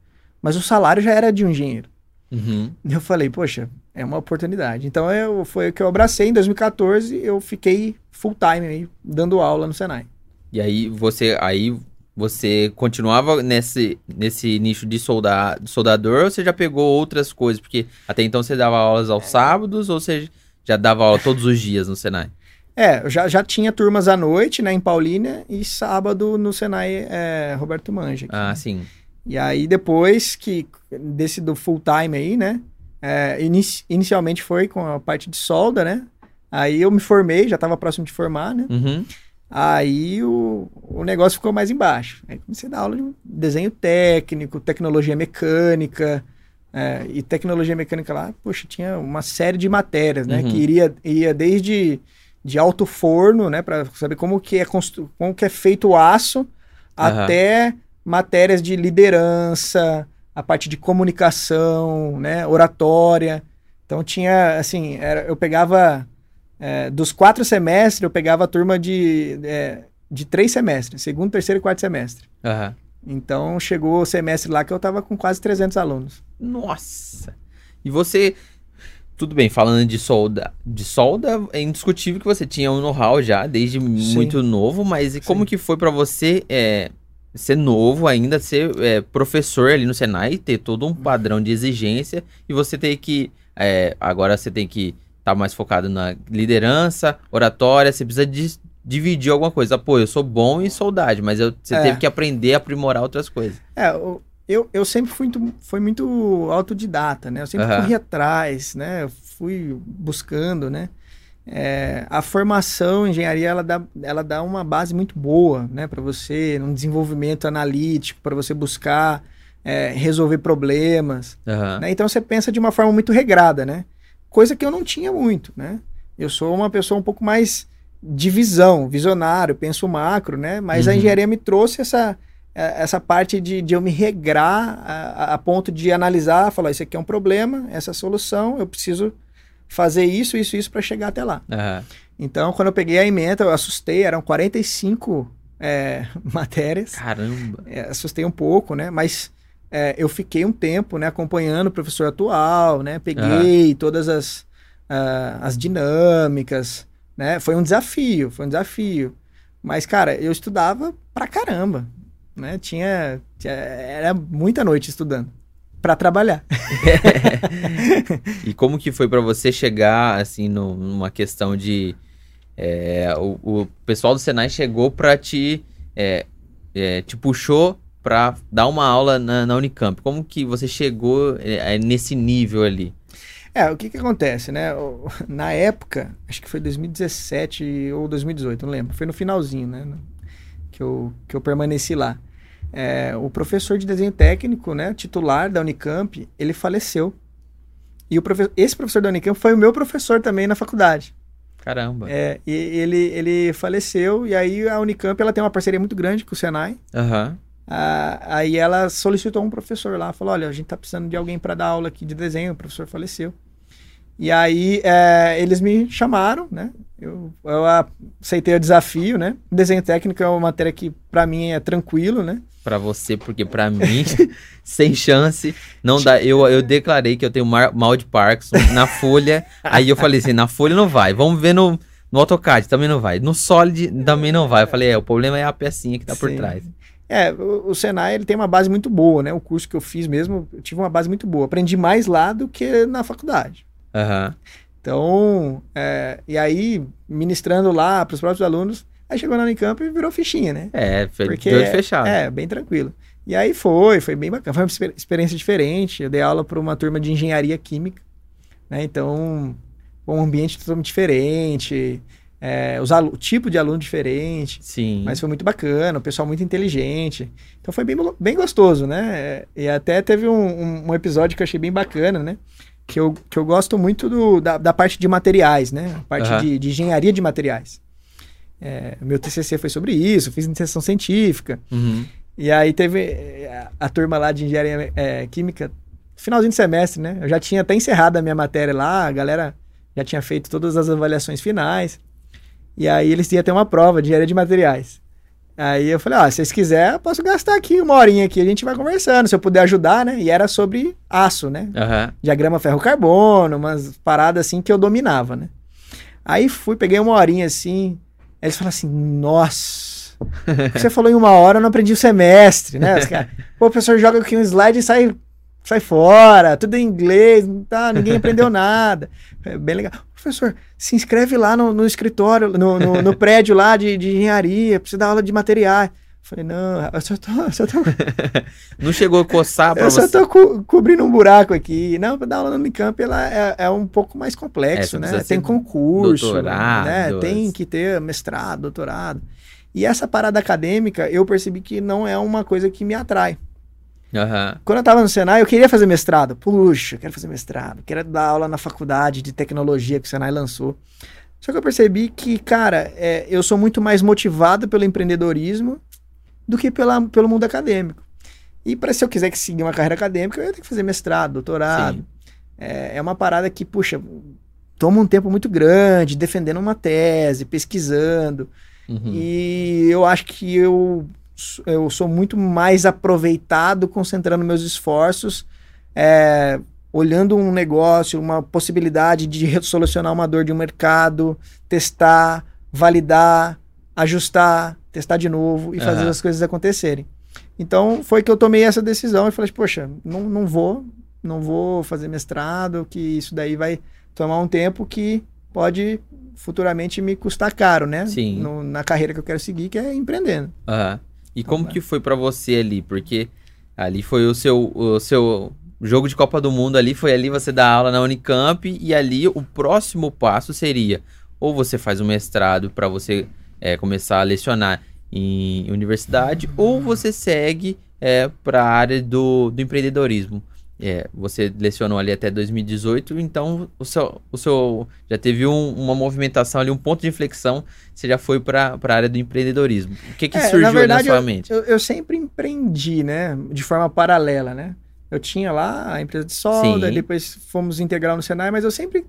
mas o salário já era de um engenheiro. Uhum. Eu falei, poxa, é uma oportunidade. Então eu, foi o que eu abracei em 2014, eu fiquei full time aí, dando aula no Senai. E aí você, aí você continuava nesse, nesse nicho de, solda, de soldador ou você já pegou outras coisas? Porque até então você dava aulas aos sábados ou você já dava aula todos os dias no Senai? É, eu já, já tinha turmas à noite, né, em Paulínia, e sábado no Senai é, Roberto Manja. aqui. Ah, sim. E aí depois que, desse do full time aí, né, é, inici- inicialmente foi com a parte de solda, né, aí eu me formei, já estava próximo de formar, né, Uhum. aí o, o negócio ficou mais embaixo. Aí comecei a dar aula de desenho técnico, tecnologia mecânica, é, e tecnologia mecânica lá, poxa, tinha uma série de matérias, né, Uhum. que iria, ia desde de alto forno, né, para saber como que é como que é feito o aço, Aham. até matérias de liderança, a parte de comunicação, né, oratória. Então tinha, assim, era- eu pegava é, dos quatro semestres, eu pegava a turma de, é, de três semestres, segundo, terceiro e quarto semestre. Aham. Então chegou o semestre lá que eu tava com quase 300 alunos. Nossa! E você. Tudo bem, falando de solda, de solda, é indiscutível que você tinha um know-how já desde muito novo, mas e como Sim. que foi pra você é, ser novo ainda, ser é, professor ali no Senai, ter todo um padrão de exigência e você ter que. é, agora você tem que estar mais focado na liderança, oratória, você precisa de- dividir alguma coisa. Pô, eu sou bom em soldade, mas eu- você É. teve que aprender a aprimorar outras coisas. É, o- eu, eu sempre fui muito, fui muito autodidata, né? Eu sempre Aham. corri atrás, né? Eu fui buscando, né? É, a formação em engenharia ela dá, ela dá uma base muito boa, né, para você, um desenvolvimento analítico, para você buscar é, resolver problemas, Aham. né? Então você pensa de uma forma muito regrada, né? Coisa que eu não tinha muito, né? Eu sou uma pessoa um pouco mais de visão, visionário, penso macro, né? Mas a Uhum. engenharia me trouxe essa, eh, essa parte de, de eu me regrar a, a- a ponto de analisar, falar, isso aqui é um problema, essa é a solução, eu preciso fazer isso, isso, isso para chegar até lá. Aham. Então, quando eu peguei a emenda, eu assustei, eram 45 eh, matérias. Caramba. É, assustei um pouco, né? Mas é, eu fiquei um tempo, né, acompanhando o professor atual, né? Peguei todas as, ah, as dinâmicas, né? Foi um desafio, foi um desafio. Mas, cara, eu estudava pra caramba, né? Tinha, tinha- era muita noite estudando pra trabalhar. E como que foi pra você chegar, assim, numa questão de... é, o, o pessoal do Senai chegou pra te... é, é, te puxou pra dar uma aula na, na Unicamp. Como que você chegou é, é, nesse nível ali? É, o que que acontece, né? Na época, acho que foi 2017 ou 2018, não lembro. Foi no finalzinho, né? Que eu, que eu permaneci lá. É, o professor de desenho técnico, né? Titular da Unicamp, ele faleceu. E o profe- esse professor da Unicamp foi o meu professor também na faculdade. Caramba. É, e ele, ele faleceu, e aí a Unicamp ela tem uma parceria muito grande com o Senai. Aham. Ah, aí ela solicitou um professor lá, falou: olha, a gente tá precisando de alguém para dar aula aqui de desenho, o professor faleceu. E aí é, eles me chamaram, né? Eu, eu aceitei o desafio, né? Desenho técnico é uma matéria que para mim é tranquilo, né? Pra você, porque pra mim, sem chance, não dá. Eu, eu declarei que eu tenho mal de Parkinson na folha. aí eu falei assim: na folha não vai. Vamos ver no, no AutoCAD, também não vai. No Solid também não vai. Eu falei: é, o problema é a pecinha que tá por Sim. trás. É, o, o Senai ele tem uma base muito boa, né? O curso que eu fiz mesmo, eu tive uma base muito boa. Aprendi mais lá do que na faculdade. Aham. Então, é, e aí, ministrando lá para os próprios alunos, Aí chegou na Unicamp e virou fichinha, né? É, Porque de fechado. É, bem tranquilo. E aí foi, foi bem bacana. Foi uma exper- experiência diferente. Eu dei aula para uma turma de engenharia química, né? Então, um ambiente totalmente diferente, é, os o tipo de aluno diferente. Sim. Mas foi muito bacana, o pessoal muito inteligente. Então foi bem, bem gostoso, né? E até teve um, um- um episódio que eu achei bem bacana, né? Que eu, que eu gosto muito do- da, da parte de materiais, né? A parte Aham. de, de engenharia de materiais. É, meu TCC foi sobre isso, fiz iniciação científica. Uhum. E aí teve é, a, a turma lá de engenharia é, química, finalzinho de semestre, né? Eu já tinha até encerrado a minha matéria lá, a galera já tinha feito todas as avaliações finais. E aí eles iam ter uma prova de engenharia de materiais. Aí eu falei, ó, se vocês quiserem, eu posso gastar aqui uma horinha aqui, a gente vai conversando, se eu puder ajudar, né? E era sobre aço, né? Aham. diagrama ferro-carbono, umas paradas assim que eu dominava, né? Aí fui, peguei uma horinha assim, aí eles falaram assim, nossa, você falou em uma hora, eu não aprendi o semestre, né? Os caras, Pô, o professor joga aqui um slide e sai, sai fora, tudo em inglês, tá, ninguém aprendeu nada. É bem legal. Professor, se inscreve lá no, no escritório, no, no, no prédio lá de, de engenharia, precisa dar aula de materiais. Falei, não, eu só tô, eu só tô Não chegou a coçar pra eu só você. tô co- cobrindo um buraco aqui. Não, para dar aula no Unicamp ela é, é um pouco mais É, complexo, você né? Tem concurso, doutorado, né? Tem que ter mestrado, doutorado. E essa parada acadêmica, eu percebi que não é uma coisa que me atrai. Aham. Quando eu tava no Senai, eu queria fazer mestrado. Puxa, eu quero fazer mestrado. Quero dar aula na faculdade de tecnologia que o Senai lançou. Só que eu percebi que, cara, é, eu sou muito mais motivado pelo empreendedorismo do que pela, pelo mundo acadêmico. E para se eu quiser que seguir uma carreira acadêmica, eu ia ter que fazer mestrado, doutorado. É, é uma parada que, puxa, toma um tempo muito grande, defendendo uma tese, pesquisando. Uhum. E eu acho que eu, eu sou muito mais aproveitado concentrando meus esforços, é, olhando um negócio, uma possibilidade de resolucionar uma dor de um mercado, testar, validar, ajustar, testar de novo e fazer Aham. as coisas acontecerem. Então foi que eu tomei essa decisão e falei, poxa, não, não vou, não vou fazer mestrado, que isso daí vai tomar um tempo que pode futuramente me custar caro, né? Sim. No- na carreira que eu quero seguir, que é empreendendo. Aham. E como que foi pra você ali? Porque ali foi o seu, o seu jogo de Copa do Mundo ali, foi ali você dar aula na Unicamp e ali o próximo passo seria ou você faz um mestrado pra você é, começar a lecionar em universidade ou você segue é, para a área do, do empreendedorismo. É, você lecionou ali até 2018, então o seu, o seu já teve um- uma movimentação ali, um ponto de inflexão, você já foi para a área do empreendedorismo. O que, que É, surgiu na aí na verdade, sua mente? Eu, eu sempre empreendi, né? De forma paralela, né? Eu tinha lá a empresa de solda, Sim. depois fomos integrar no Senai, mas eu sempre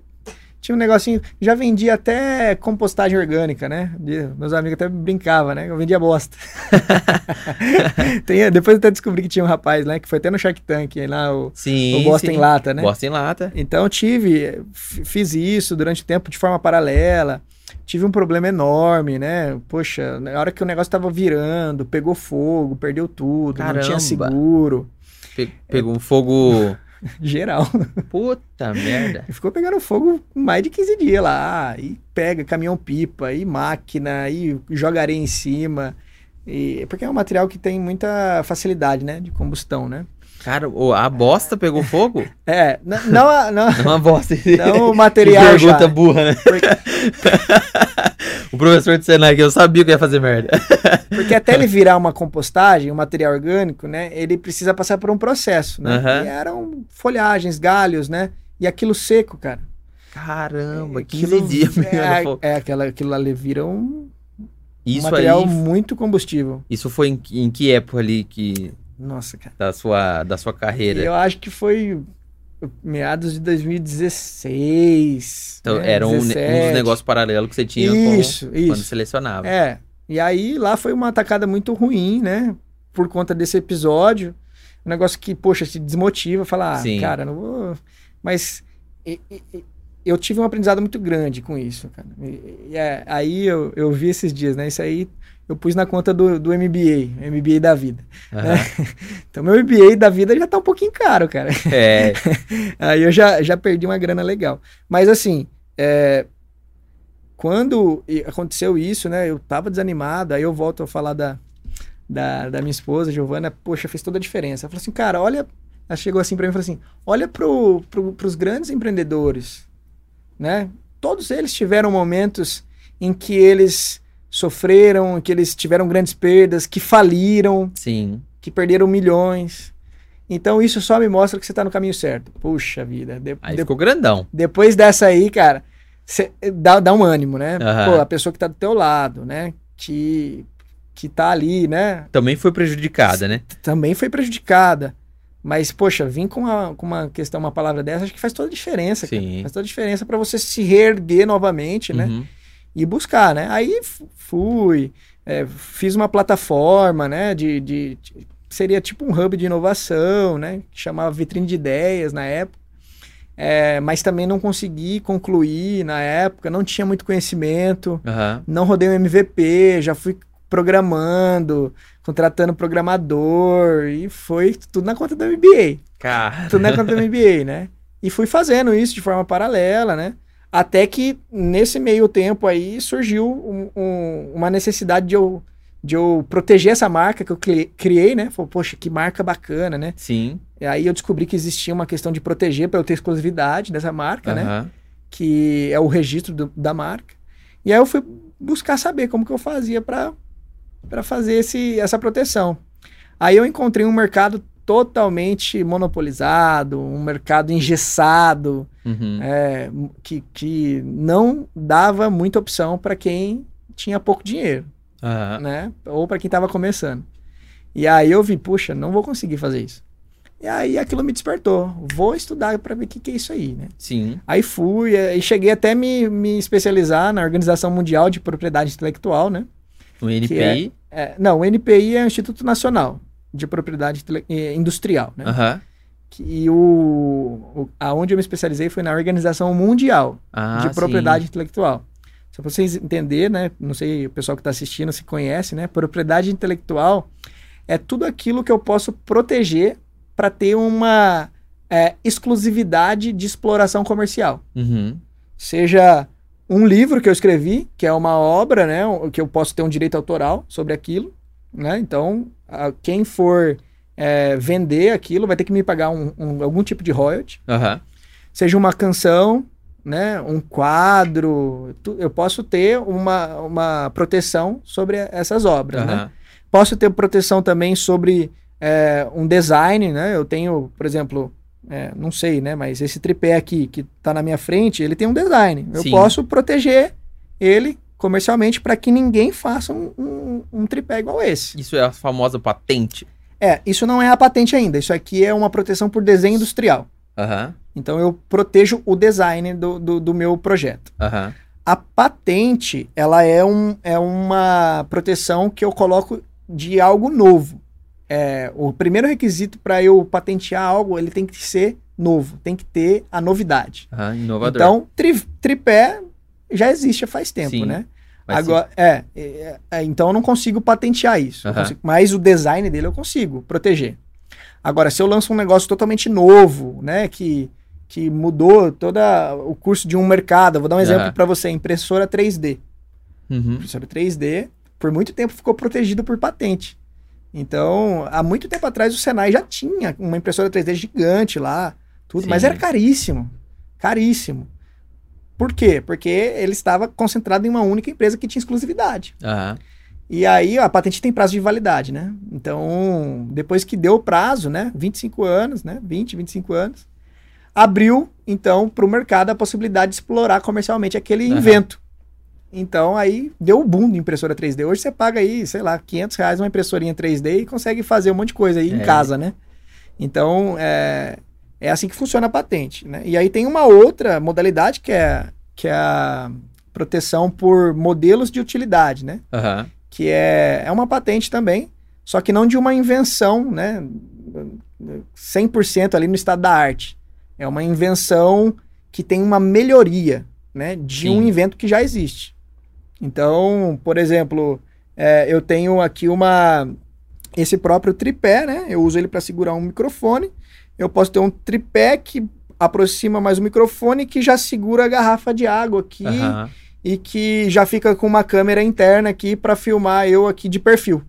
tinha um negocinho. Já vendia até compostagem orgânica, né? Meus amigos até brincavam, né? Eu vendia bosta. Tem- depois eu até descobri que tinha um rapaz, né? Que foi até no Shark Tank, lá, o, Sim, o Bosta sim. em Lata, né? Bosta em lata. Então eu tive, fiz isso durante o tempo de forma paralela. Tive um problema enorme, né? Poxa, na hora que o negócio tava virando, pegou fogo, perdeu tudo, não Caramba. tinha seguro, Pe- pegou um fogo. geral. Puta merda. E Ficou pegando fogo mais de 15 dias lá. E pega caminhão-pipa, e máquina, e joga areia em cima. E, porque é um material que tem muita facilidade, né? De combustão, né? Cara, a bosta pegou fogo? É, não, a- não, É uma bosta. não o Que material pergunta já. burra, né? O professor de Senai que eu sabia que ia fazer merda. Porque até ele virar uma compostagem, um material orgânico, né? Ele precisa passar por um processo, né? Aham. E eram folhagens, galhos, né? E aquilo seco, cara. Caramba, que Aquilo dias pegando é, é aquela, aquilo ali vira um, um Isso material aí, muito combustível. isso foi em, em que época ali que, Nossa, cara. da, sua, da sua carreira? Eu acho que foi meados de 2016. Então, né? era um, um 17. dos negócios paralelos que você tinha com- Isso, quando isso. selecionava. É. E aí lá foi uma atacada muito ruim, né? Por conta desse episódio. Um negócio que, poxa, te desmotiva, falar, ah, cara, não vou. Mas e- e- eu tive um aprendizado muito grande com isso, cara. E, e é, aí eu, eu vi esses dias, né? Isso aí eu pus na conta do, do MBA, MBA da vida. Aham. Então, meu MBA da vida já tá um pouquinho caro, cara. É, Aí eu já, já perdi uma grana legal. Mas assim, é, quando aconteceu isso, né? Eu tava desanimado, aí eu volto a falar da, da, da minha esposa, Giovana, poxa, fez toda a diferença. Ela falou assim, cara, olha. Ela chegou assim para mim e falou assim: olha pro, pro, pros grandes empreendedores, né? Todos eles tiveram momentos em que eles sofreram, que eles tiveram grandes perdas, que faliram, Sim. que perderam milhões. Então isso só me mostra que você tá no caminho certo. Puxa vida. De, Aí de- ficou grandão. depois dessa aí, cara, cê- dá, dá um ânimo, né? Aham. Pô, a pessoa que tá do teu lado, né? Que, que tá ali, né? Também foi prejudicada, né? Também foi prejudicada. Mas, poxa, vir com uma, com uma questão, uma palavra dessa, acho que faz toda a diferença, cara. Sim. Faz toda a diferença para você se reerguer novamente, né? Uhum. E buscar, né? Aí fui, é, fiz uma plataforma, né? De, de- de- seria tipo um hub de inovação, né? Que chamava Vitrine de Ideias na época. É, mas também não consegui concluir na época, não tinha muito conhecimento, Aham. não rodei um MVP, já fui programando, contratando programador e foi tudo na conta do MBA Cara. tudo na conta do MBA, né? E fui fazendo isso de forma paralela, né? Até que nesse meio tempo aí surgiu um- um- uma necessidade de eu, de eu proteger essa marca que eu criei, né? Falei, poxa, que marca bacana, né? Sim. E aí eu descobri que existia uma questão de proteger para eu ter exclusividade dessa marca, né? Aham. Que é o registro do- da marca. E aí eu fui buscar saber como que eu fazia para fazer esse, essa proteção. Aí eu encontrei um mercado totalmente monopolizado, um mercado engessado, Uhum. é, que, que não dava muita opção para quem tinha pouco dinheiro, Aham. né? Ou para quem estava começando. E aí eu vi, puxa, não vou conseguir fazer isso. E aí aquilo me despertou. Vou estudar para ver o que, que é isso aí, né? Sim. Aí fui eh, e cheguei até me, me especializar na Organização Mundial de Propriedade Intelectual, né? O NPI. É, não, o NPI é o Instituto Nacional de Propriedade eh, Industrial, né? Que- E o, o aonde eu me especializei foi na Organização Mundial Ah, de sim. Propriedade Intelectual. Só para vocês entenderem, né? Não sei o pessoal que está assistindo se conhece, né? Propriedade intelectual é tudo aquilo que eu posso proteger para ter uma é, exclusividade de exploração comercial. Uhum. Seja um livro que eu escrevi, que é uma obra, né? Que eu posso ter um direito autoral sobre aquilo, né? Então, quem for é, vender aquilo vai ter que me pagar um- um- algum tipo de royalty Aham. seja uma canção, né, um quadro, tu- eu posso ter uma, uma proteção sobre essas obras, né? Aham. Posso ter proteção também sobre é, um design, né? Eu tenho, por exemplo, é, não sei, né, mas esse tripé aqui que está na minha frente, ele tem um design. Eu Sim. posso proteger ele comercialmente para que ninguém faça um, um- um tripé igual esse. Isso é a famosa patente. É, isso não é a patente ainda. Isso aqui é uma proteção por desenho industrial. Aham. Então eu protejo o design do, do, do meu projeto. Aham. A patente, ela é, um, é uma proteção que eu coloco de algo novo. É, o primeiro requisito para eu patentear algo, ele tem que ser novo, tem que ter a novidade. Aham. Inovador. Então, tri- tripé já existe há faz tempo, Sim, né? Mas Agora, é, é, é, então eu não consigo patentear isso. Eu Aham. consigo- mas o design dele eu consigo proteger. Agora, se eu lanço um negócio totalmente novo, né, que, que mudou todo o curso de um mercado, vou dar um exemplo Aham. para você, impressora 3D. sim. Uhum. Impressora 3D, por muito tempo ficou protegido por patente. Então, há muito tempo atrás o Senai já tinha uma impressora 3D gigante lá, tudo, mas Sim. era caríssimo. Caríssimo. Por quê? Porque ele estava concentrado em uma única empresa que tinha exclusividade. Aham. E aí a patente tem prazo de validade, né? Então, depois que deu o prazo, né? 25 anos, né? 20, 25 anos, abriu, então, para o mercado a possibilidade de explorar comercialmente aquele Aham. invento. Então, aí deu o boom de impressora 3D. Hoje você paga aí, sei lá, 500 reais uma impressorinha 3D e consegue fazer um monte de coisa aí em É. casa, né? Então, é, é assim que funciona a patente, né? E aí tem uma outra modalidade que é, que é a proteção por modelos de utilidade, né? Aham. que é, é uma patente também, só que não de uma invenção, né? 100% ali no estado da arte. É uma invenção que tem uma melhoria, né? De Sim. um invento que já existe. Então, por exemplo, é, eu tenho aqui uma esse próprio tripé, né? Eu uso ele para segurar um microfone. Eu posso ter um tripé que aproxima mais o microfone que já segura a garrafa de água aqui Aham. e que já fica com uma câmera interna aqui para filmar eu aqui de perfil.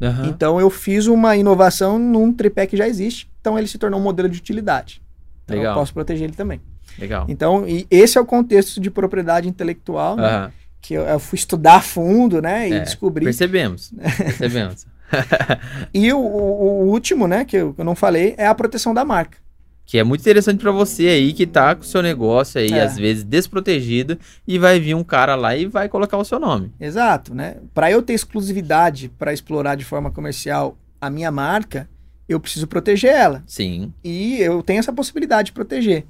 Aham. Então eu fiz uma inovação num tripé que já existe, então ele se tornou um modelo de utilidade. Então Legal. eu posso proteger ele também. Legal. Então, esse é o contexto de propriedade intelectual, né? Aham. que eu, eu fui estudar a fundo, né, e É, descobri. Percebemos. Percebemos. E o, o- último, né, que eu, que eu não falei, é a proteção da marca. Que é muito interessante pra você aí que tá com o seu negócio aí, É. às vezes, desprotegido, e vai vir um cara lá e vai colocar o seu nome. Exato, né? Para eu ter exclusividade para explorar de forma comercial a minha marca, eu preciso proteger ela. Sim. E eu tenho essa possibilidade de proteger.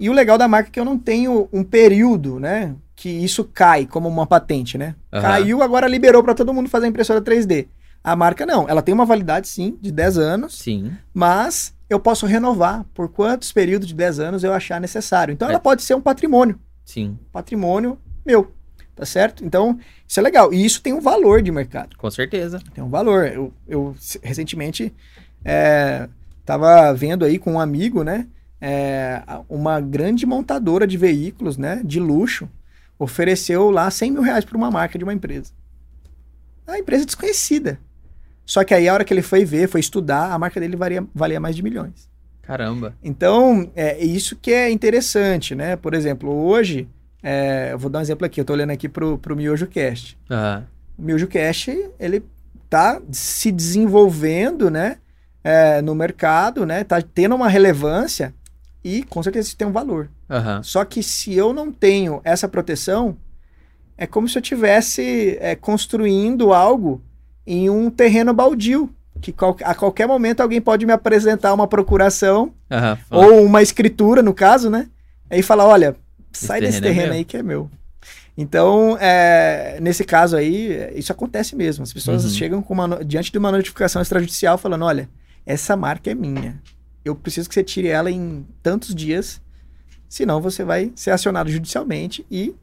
E o legal da marca é que eu não tenho um período, né? Que isso cai como uma patente, né? Aham. Caiu, agora liberou para todo mundo fazer a impressora 3D. A marca não, ela tem uma validade sim, de 10 anos, Sim. mas eu posso renovar por quantos períodos de 10 anos eu achar necessário. Então É. ela pode ser um patrimônio, Sim. patrimônio meu, tá certo? Então isso é legal. E isso tem um valor de mercado, Com certeza. tem um valor. Eu, eu recentemente é, tava vendo aí com um amigo, né? é, uma grande montadora de veículos, né? De luxo, ofereceu lá 100 mil reais para uma marca de uma empresa. A empresa desconhecida. Só que aí a hora que ele foi ver, foi estudar, a marca dele valia, valia mais de milhões. Caramba. Então, é isso que é interessante, né? Por exemplo, hoje, é, eu vou dar um exemplo aqui, eu tô olhando aqui pro, pro Miojo Cast. Aham. O Miojo Cast, ele tá se desenvolvendo, né? é, no mercado, né? Tá tendo uma relevância e com certeza isso tem um valor. Aham. Só que se eu não tenho essa proteção, é como se eu estivesse construindo algo em um terreno baldio. Que a qualquer momento alguém pode me apresentar uma procuração Aham. ou uma escritura, no caso, né? Aí fala, olha, sai Esse desse terreno é terreno aí que é meu. Então, é, nesse caso aí, isso acontece mesmo. As pessoas Uhum. chegam uma diante de uma notificação extrajudicial falando, olha, essa marca é minha. Eu preciso que você tire ela em tantos dias, senão você vai ser acionado judicialmente e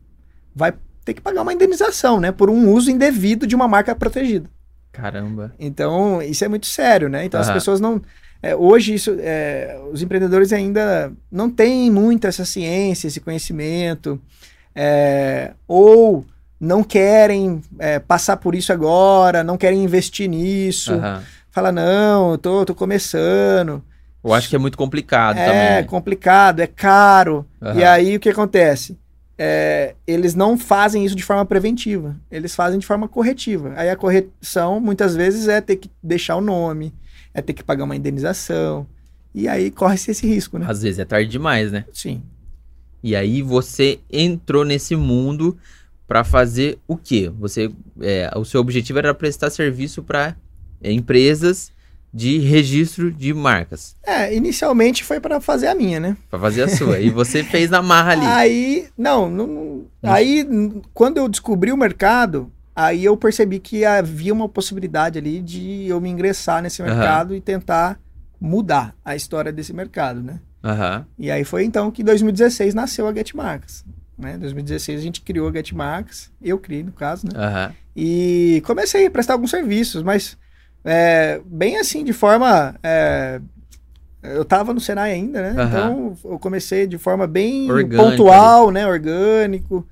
vai ter que pagar uma indenização, né? Por um uso indevido de uma marca protegida. Caramba. Então, isso é muito sério, né? Então, as Aham. pessoas não. é, hoje, isso, é, os empreendedores ainda não têm muito essa ciência, esse conhecimento, é, ou não querem é, passar por isso agora, não querem investir nisso. Aham. Fala, não, eu tô, tô começando. Eu acho que é muito complicado é também. complicado, é caro. Aham. E aí, o que acontece? É, eles não fazem isso de forma preventiva, eles fazem de forma corretiva. Aí a correção, muitas vezes, é ter que deixar o nome, é ter que pagar uma indenização. E aí corre-se esse risco, né? Às vezes é tarde demais, né? Sim. E aí você entrou nesse mundo pra fazer o quê? Você, é, o seu objetivo era prestar serviço para empresas de registro de marcas, É, inicialmente foi para fazer a minha, né? Pra fazer a sua. e você fez na marra ali. Aí, não, não- aí quando eu descobri o mercado, aí eu percebi que havia uma possibilidade ali de eu me ingressar nesse mercado e tentar mudar a história desse mercado, né? Aham. E aí foi então que em 2016 nasceu a Get Marcas. Né? Em 2016 a gente criou a Get Marcas, eu criei no caso, né? Aham. E comecei a prestar alguns serviços, mas é, bem assim, de forma. é, eu tava no Senai ainda, né? Aham. Então eu comecei de forma bem Orgânico pontual, né? Orgânico,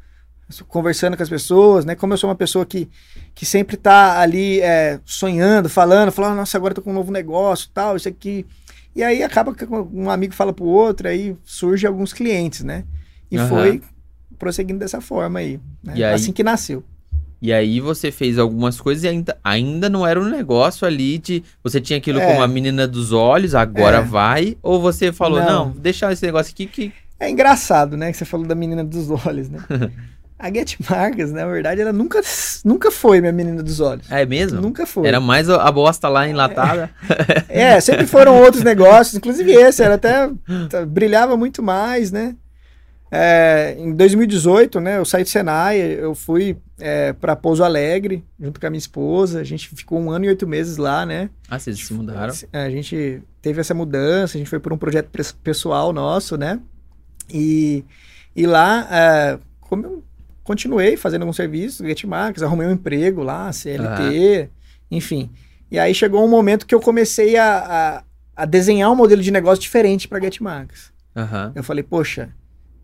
conversando com as pessoas, né? Como eu sou uma pessoa que, que sempre tá ali é, sonhando, falando, falando, nossa, agora eu tô com um novo negócio, tal, isso aqui. E aí acaba que um amigo fala pro outro, aí surge alguns clientes, né? E Aham. foi prosseguindo dessa forma aí, né? E aí- Assim que nasceu. E aí você fez algumas coisas e ainda, ainda não era um negócio ali de. Você tinha aquilo É. como a menina dos olhos, agora É. vai. Ou você falou, não, Não. deixa esse negócio aqui que. É engraçado, né? Que você falou da menina dos olhos, né? a Get Marcas, na verdade, ela nunca, nunca foi minha menina dos olhos. É mesmo? Nunca foi. Era mais a bosta lá enlatada. É, sempre foram outros negócios, inclusive esse, era até tá, brilhava muito mais, né? É, em 2018, né, eu saí do Senai, eu fui é, para Pouso Alegre, junto com a minha esposa, a gente ficou um ano e oito meses lá, né? Ah, vocês se mudaram. A gente teve essa mudança, a gente foi por um projeto pes- pessoal nosso, né? E, e lá, é, como eu continuei fazendo alguns serviços, Getmarks, arrumei um emprego lá, CLT, enfim. E aí chegou um momento que eu comecei a, a, a desenhar um modelo de negócio diferente para Getmarks. Aham. Eu falei, poxa,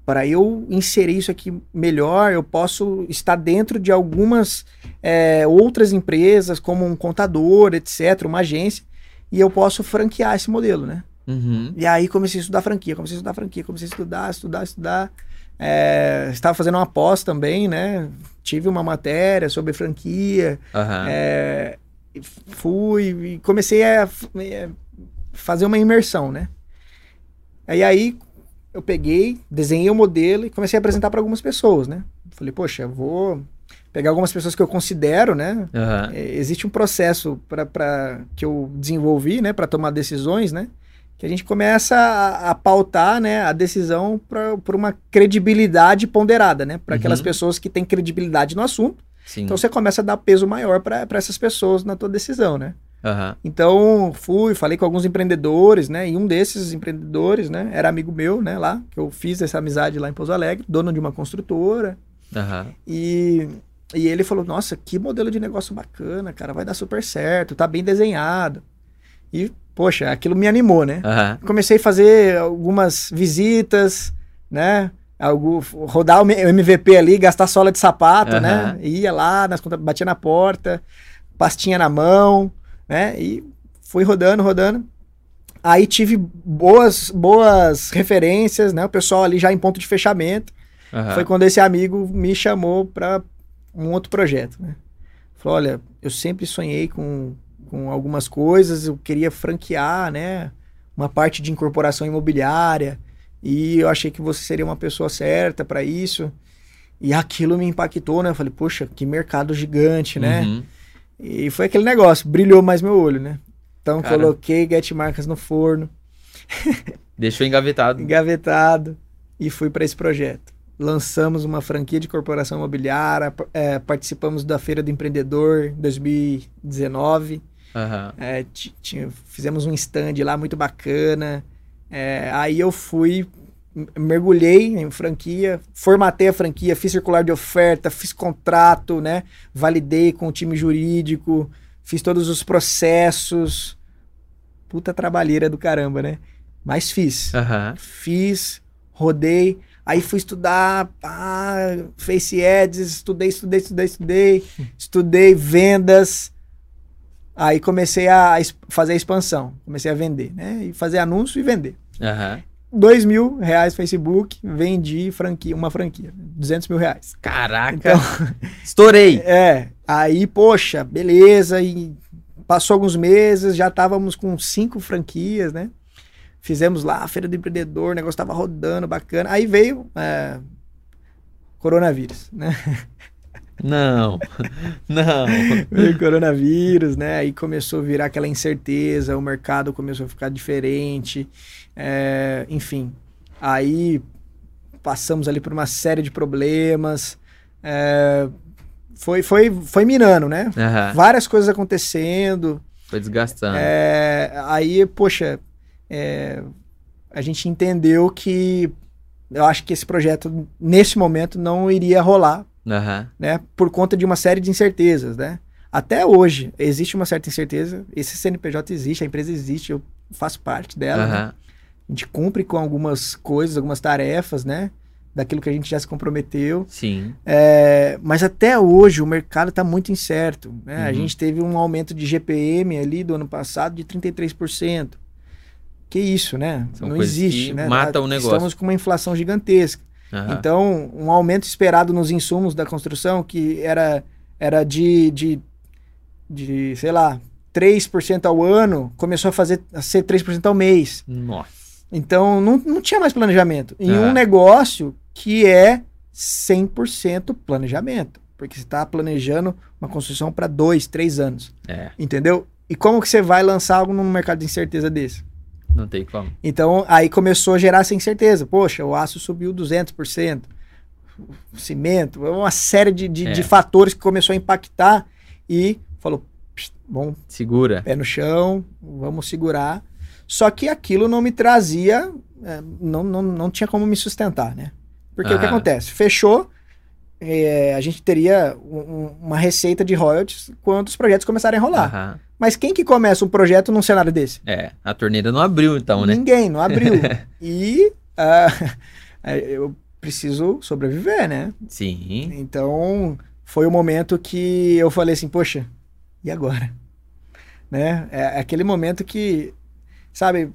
para eu inserir isso aqui melhor, eu posso estar dentro de algumas é, outras empresas, como um contador, etc., uma agência, e eu posso franquear esse modelo, né? Uhum. E aí comecei a estudar franquia, comecei a estudar franquia, comecei a estudar, estudar, estudar. É, estava fazendo uma pós também, né? Tive uma matéria sobre franquia. Aham. É, fui e comecei a fazer uma imersão, né? Aí aí eu peguei, desenhei o modelo e comecei a apresentar para algumas pessoas, né? Falei, poxa, eu vou pegar algumas pessoas que eu considero, né? Aham. É, existe um processo para que eu desenvolvi, né, para tomar decisões, né? Que a gente começa a, a pautar, né, a decisão por uma credibilidade ponderada, né? Para aquelas Uhum. pessoas que têm credibilidade no assunto. Sim. Então você começa a dar peso maior para essas pessoas na tua decisão, né? Aham. Então fui, falei com alguns empreendedores, né? E um desses empreendedores, né, era amigo meu, né, lá que eu fiz essa amizade lá em Pouso Alegre, dono de uma construtora. Aham. E, e ele falou: Nossa, que modelo de negócio bacana, cara, vai dar super certo, tá bem desenhado. E, poxa, aquilo me animou, né? Aham. Comecei a fazer algumas visitas, né? Algo, rodar o MVP ali, gastar sola de sapato, né? Ia lá, nas, batia na porta, pastinha na mão, né? E fui rodando, rodando. Aí tive boas, boas referências, né? O pessoal ali já em ponto de fechamento. Aham. Foi quando esse amigo me chamou para um outro projeto, né? Falou, olha, eu sempre sonhei com, com algumas coisas, eu queria franquear, né? Uma parte de incorporação imobiliária e eu achei que você seria uma pessoa certa para isso. E aquilo me impactou, né? Eu falei, poxa, que mercado gigante, né? Uhum. E foi aquele negócio, brilhou mais meu olho, né? Então Cara. coloquei Get Marcas no forno, Deixou engavetado. engavetado e fui para esse projeto. Lançamos uma franquia de corporação imobiliária, eh, participamos da Feira do Empreendedor 2019, Aham. eh, ti- tinha- fizemos um stand lá muito bacana. Eh, aí eu fui, mergulhei em franquia, formatei a franquia, fiz circular de oferta, fiz contrato, né? Validei com o time jurídico, fiz todos os processos. Puta trabalheira do caramba, né? Mas fiz. Fiz, rodei. Aí fui estudar, ah, face ads, estudei, estudei, estudei, estudei, estudei vendas. Aí comecei a fazer a expansão, comecei a vender, né? E fazer anúncio e vender. Uhum. 2 mil reais Facebook, vendi franquia, uma franquia, 200 mil reais. Caraca! Então, estourei! É, aí, poxa, beleza, e passou alguns meses, já estávamos com cinco franquias, né? Fizemos lá a feira do empreendedor, o negócio estava rodando, bacana. Aí veio é, coronavírus, né? Não. Não. Veio coronavírus, né? Aí começou a virar aquela incerteza, o mercado começou a ficar diferente, é, enfim. Aí passamos ali por uma série de problemas, é, foi, foi, foi minando, né? Aham. Várias coisas acontecendo. Foi desgastando. É, aí, poxa, é, a gente entendeu que eu acho que esse projeto, nesse momento, não iria rolar, Aham. né? Por conta de uma série de incertezas, né? Até hoje, existe uma certa incerteza. Esse CNPJ existe, a empresa existe, eu faço parte dela. né? Aham. A gente cumpre com algumas coisas, algumas tarefas, né? Daquilo que a gente já se comprometeu. Sim. É, mas até hoje o mercado está muito incerto. Né? A Uhum. gente teve um aumento de GPM ali do ano passado de 33%. Que isso, né? São Não existe, que né? matam o negócio. Estamos com uma inflação gigantesca. Aham. Então, um aumento esperado nos insumos da construção, que era, era de, de, de, sei lá, 3% ao ano, começou a, fazer, a ser 3% ao mês. Nossa. Então, não, não tinha mais planejamento. Em Ah. um negócio que é 100% planejamento. Porque você está planejando uma construção para dois, três anos. É, Entendeu? E como que você vai lançar algo num mercado de incerteza desse? Não tem como. Então, aí começou a gerar essa incerteza. Poxa, o aço subiu 200%. O cimento, uma série de, de, É. de fatores que começou a impactar e falou, "Psst, bom, Segura. pé no chão, vamos segurar. Só que aquilo não me trazia, é, não, não, não tinha como me sustentar, né? Porque o que acontece? Fechou, é, a gente teria um- um- uma receita de royalties quando os projetos começarem a rolar. Aham. Mas quem que começa um projeto num cenário desse? É, a torneira não abriu então, né? Ninguém, não abriu. e ah, eu preciso sobreviver, né? Sim. Então, foi o momento que eu falei assim, poxa, e agora? Né? É aquele momento que, sabe,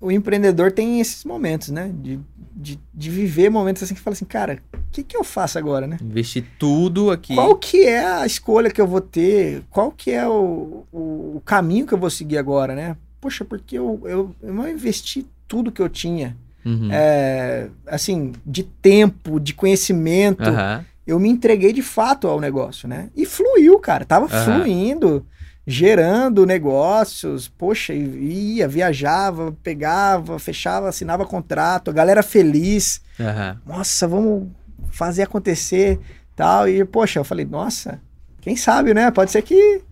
o empreendedor tem esses momentos, né? De, de, de viver momentos assim que fala assim, cara, o que, que eu faço agora, né? Investir tudo aqui. Qual que é a escolha que eu vou ter? Qual que é o, o, o caminho que eu vou seguir agora, né? Poxa, porque eu, eu, eu não investi tudo que eu tinha. Uhum. É, assim, de tempo, de conhecimento. Aham. Eu me entreguei de fato ao negócio, né? E fluiu, cara. Tava Aham. fluindo, gerando negócios. Poxa, ia, viajava, pegava, fechava, assinava contrato, a galera feliz. Aham. Nossa, vamos fazer acontecer, tal. E, poxa, eu falei, nossa, quem sabe, né? Pode ser que,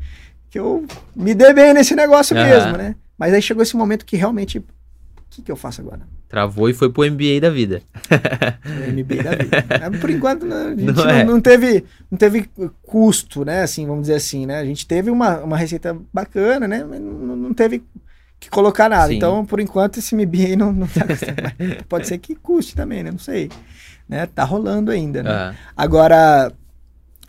que eu me dê bem nesse negócio Aham. mesmo, né? Mas aí chegou esse momento que realmente, o que, que eu faço agora? Travou e foi pro MBA da vida. MBA da vida. Por enquanto, né, a gente Não não, é. não teve, não teve custo, né? Assim, vamos dizer assim, né? A gente teve uma, uma receita bacana, né? Mas não, não teve que colocar nada. Sim. Então, por enquanto, esse MBA não, não tá custando. Pode ser que custe também, né? Não sei. Né? Tá rolando ainda, né? Aham. Agora,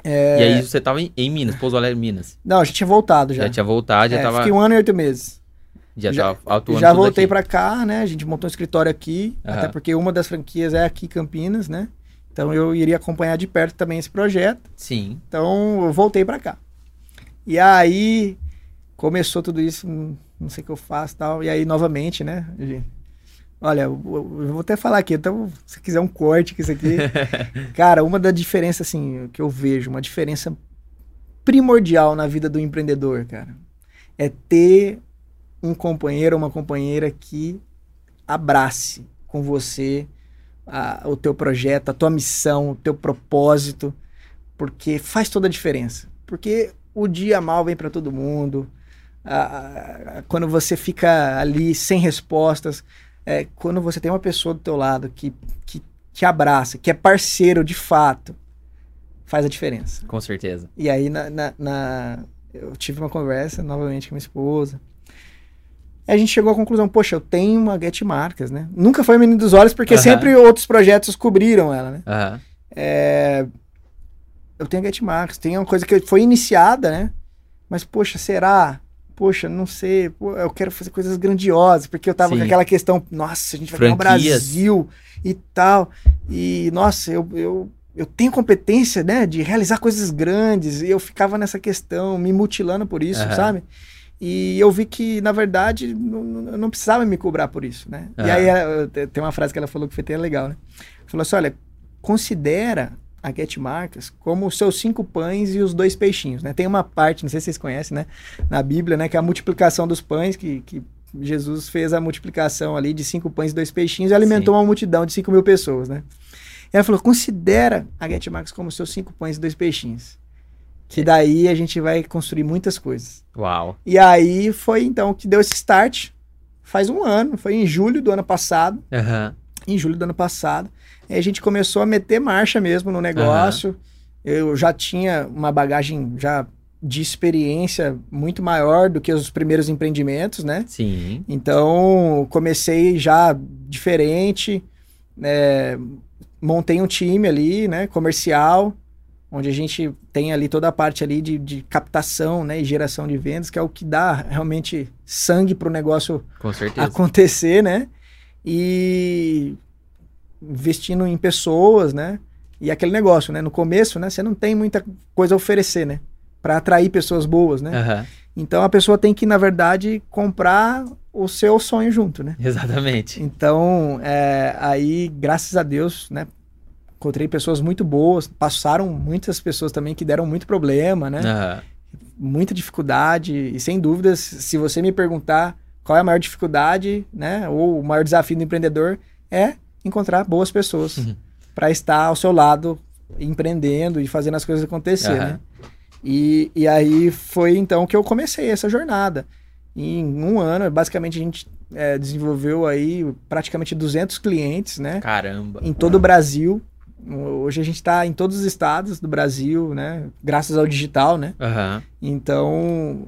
é, E aí você tava em, em Minas, Pouso Alegre, Minas. não, a gente tinha voltado já. Já, tinha voltado, já É, tava. Fiquei um ano e oito meses. Já, já- tava atuando já voltei pra cá, né? A gente montou um escritório aqui, Aham. até porque uma das franquias é aqui em Campinas, né? Então eu iria acompanhar de perto também esse projeto. Sim. Então eu voltei pra cá. E aí começou tudo isso, hum, não sei o que eu faço e tal. E aí novamente, né? Olha, eu, eu vou até falar aqui, então se quiser um corte com isso aqui. Cara, uma da diferença assim que eu vejo, uma diferença primordial na vida do empreendedor, cara, é ter um companheiro ou uma companheira que abrace com você a- o teu projeto, a tua missão, o teu propósito, porque faz toda a diferença. Porque o dia mal vem para todo mundo. a- a- quando você fica ali sem respostas, é, quando você tem uma pessoa do teu lado que, que te abraça, que é parceiro de fato, faz a diferença. Com certeza. E aí na, na- na- eu tive uma conversa novamente com minha esposa. E a gente chegou à conclusão, poxa, eu tenho uma Get Marcas, né? Nunca foi menino dos olhos, porque sempre outros projetos cobriram ela, né? É, Eu tenho a Get Marcas, tem uma coisa que foi iniciada, né? Mas, poxa, será? Poxa, não sei. Pô, eu quero fazer coisas grandiosas, porque eu tava Sim. com aquela questão, nossa, a gente vai ganhar o Franquias. Brasil e tal. E, nossa, eu, eu, eu tenho competência, né, de realizar coisas grandes. E eu ficava nessa questão, me mutilando por isso, sabe? E eu vi que, na verdade, não, não- precisava me cobrar por isso, né? E aí ela- tem uma frase que ela falou que foi até legal, né? Falou assim: olha, considera a Get Marcas como os seus cinco pães e os dois peixinhos, né? Tem uma parte, não sei se vocês conhecem, né? Na Bíblia, né? Que é a multiplicação dos pães, que, que Jesus fez a multiplicação ali de cinco pães e dois peixinhos e alimentou uma multidão de cinco mil pessoas, né? E ela falou, considera a Get Marcas como seus cinco pães e dois peixinhos. Que daí a gente vai construir muitas coisas. Uau. E aí foi então que deu esse start. Faz um ano, foi em julho do ano passado Aham. em julho do ano passado. Aí a gente começou a meter marcha mesmo no negócio. Eu já tinha uma bagagem já de experiência muito maior do que os primeiros empreendimentos, né? Sim. Então comecei já diferente, né? montei um time ali, né? Comercial, onde a gente tem ali toda a parte ali de, de captação, né? E geração de vendas, que é o que dá realmente sangue para o negócio acontecer, né? E investindo em pessoas, né? E aquele negócio, né? No começo, né? Você não tem muita coisa a oferecer, né? Para atrair pessoas boas, né? Aham. Então a pessoa tem que, na verdade, comprar o seu sonho junto, né? Exatamente. Então, é, aí, graças a Deus, né? Encontrei pessoas muito boas, passaram muitas pessoas também que deram muito problema, né? Aham. muita dificuldade e sem dúvidas, se você me perguntar qual é a maior dificuldade, né, ou o maior desafio do empreendedor é encontrar boas pessoas Uhum. para estar ao seu lado empreendendo e fazendo as coisas acontecer, Aham. né? E, e aí foi então que eu comecei essa jornada. Em um ano, basicamente a gente é, desenvolveu aí praticamente 200 clientes, né? Caramba. Em todo o Brasil. Hoje a gente está em todos os estados do Brasil, né? Graças ao digital, né? Aham. Então,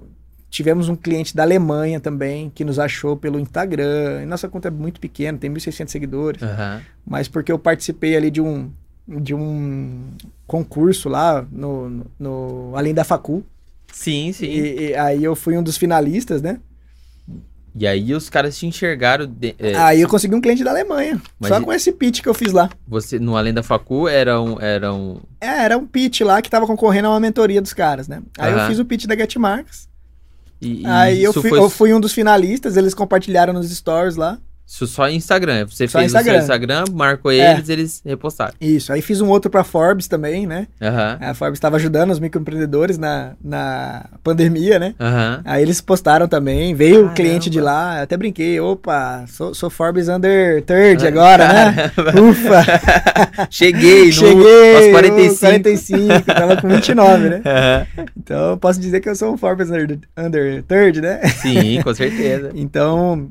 tivemos um cliente da Alemanha também, que nos achou pelo Instagram. E nossa conta é muito pequena, tem 1.600 seguidores. Aham. Mas porque eu participei ali de um, de um concurso lá no, no, no- Além da Facul. Sim, sim. E, e aí eu fui um dos finalistas, né? Aí os caras te enxergaram. de- é, Aí eu consegui um cliente da Alemanha. Mas só e- com esse pitch que eu fiz lá. Você, no Além da Facu, era um. Era um... É, era um pitch lá que tava concorrendo a uma mentoria dos caras, né? Aí eu Aham. fiz o pitch da Get Marks. e- e Aí eu fui, foi eu fui um dos finalistas, eles compartilharam nos stories lá. Isso só Instagram. Você Só fez Instagram. o seu Instagram, marcou É. eles, eles repostaram. Isso. Aí fiz um outro pra Forbes também, né? Aham. A Forbes estava ajudando os microempreendedores na, na pandemia, né? Aham. Aí eles postaram também, veio o Caramba. cliente de lá, eu até brinquei, opa, sou, sou Forbes Under Third agora, né? Caramba. Ufa! Cheguei, no, Cheguei! aos uh, 45. 45, tava com 29, né? Aham. Então posso dizer que eu sou um Forbes Under, under Third, né? Sim, com certeza. Então,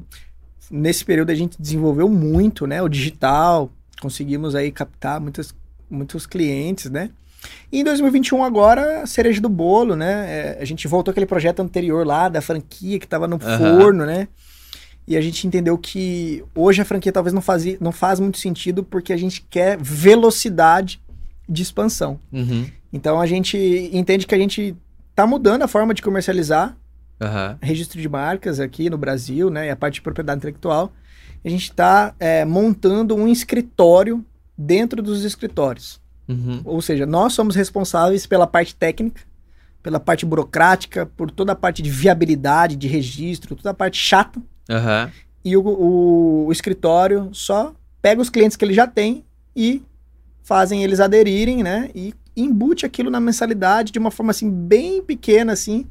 nesse período a gente desenvolveu muito, né? O digital, conseguimos aí captar muitos, muitos clientes, né? E em 2021 agora, cereja do bolo, né? É, a gente voltou aquele projeto anterior lá da franquia que estava no Aham. forno, né? E a gente entendeu que hoje a franquia talvez não, fazia, não faz muito sentido porque a gente quer velocidade de expansão. Uhum. Então a gente entende que a gente tá mudando a forma de comercializar Aham. registro de marcas aqui no Brasil, né? E a parte de propriedade intelectual. A gente está montando um escritório dentro dos escritórios. Uhum. Ou seja, nós somos responsáveis pela parte técnica, pela parte burocrática, por toda a parte de viabilidade, de registro, toda a parte chata. Aham. E o, o- o escritório só pega os clientes que ele já tem e fazem eles aderirem, né? E embute aquilo na mensalidade de uma forma assim bem pequena assim,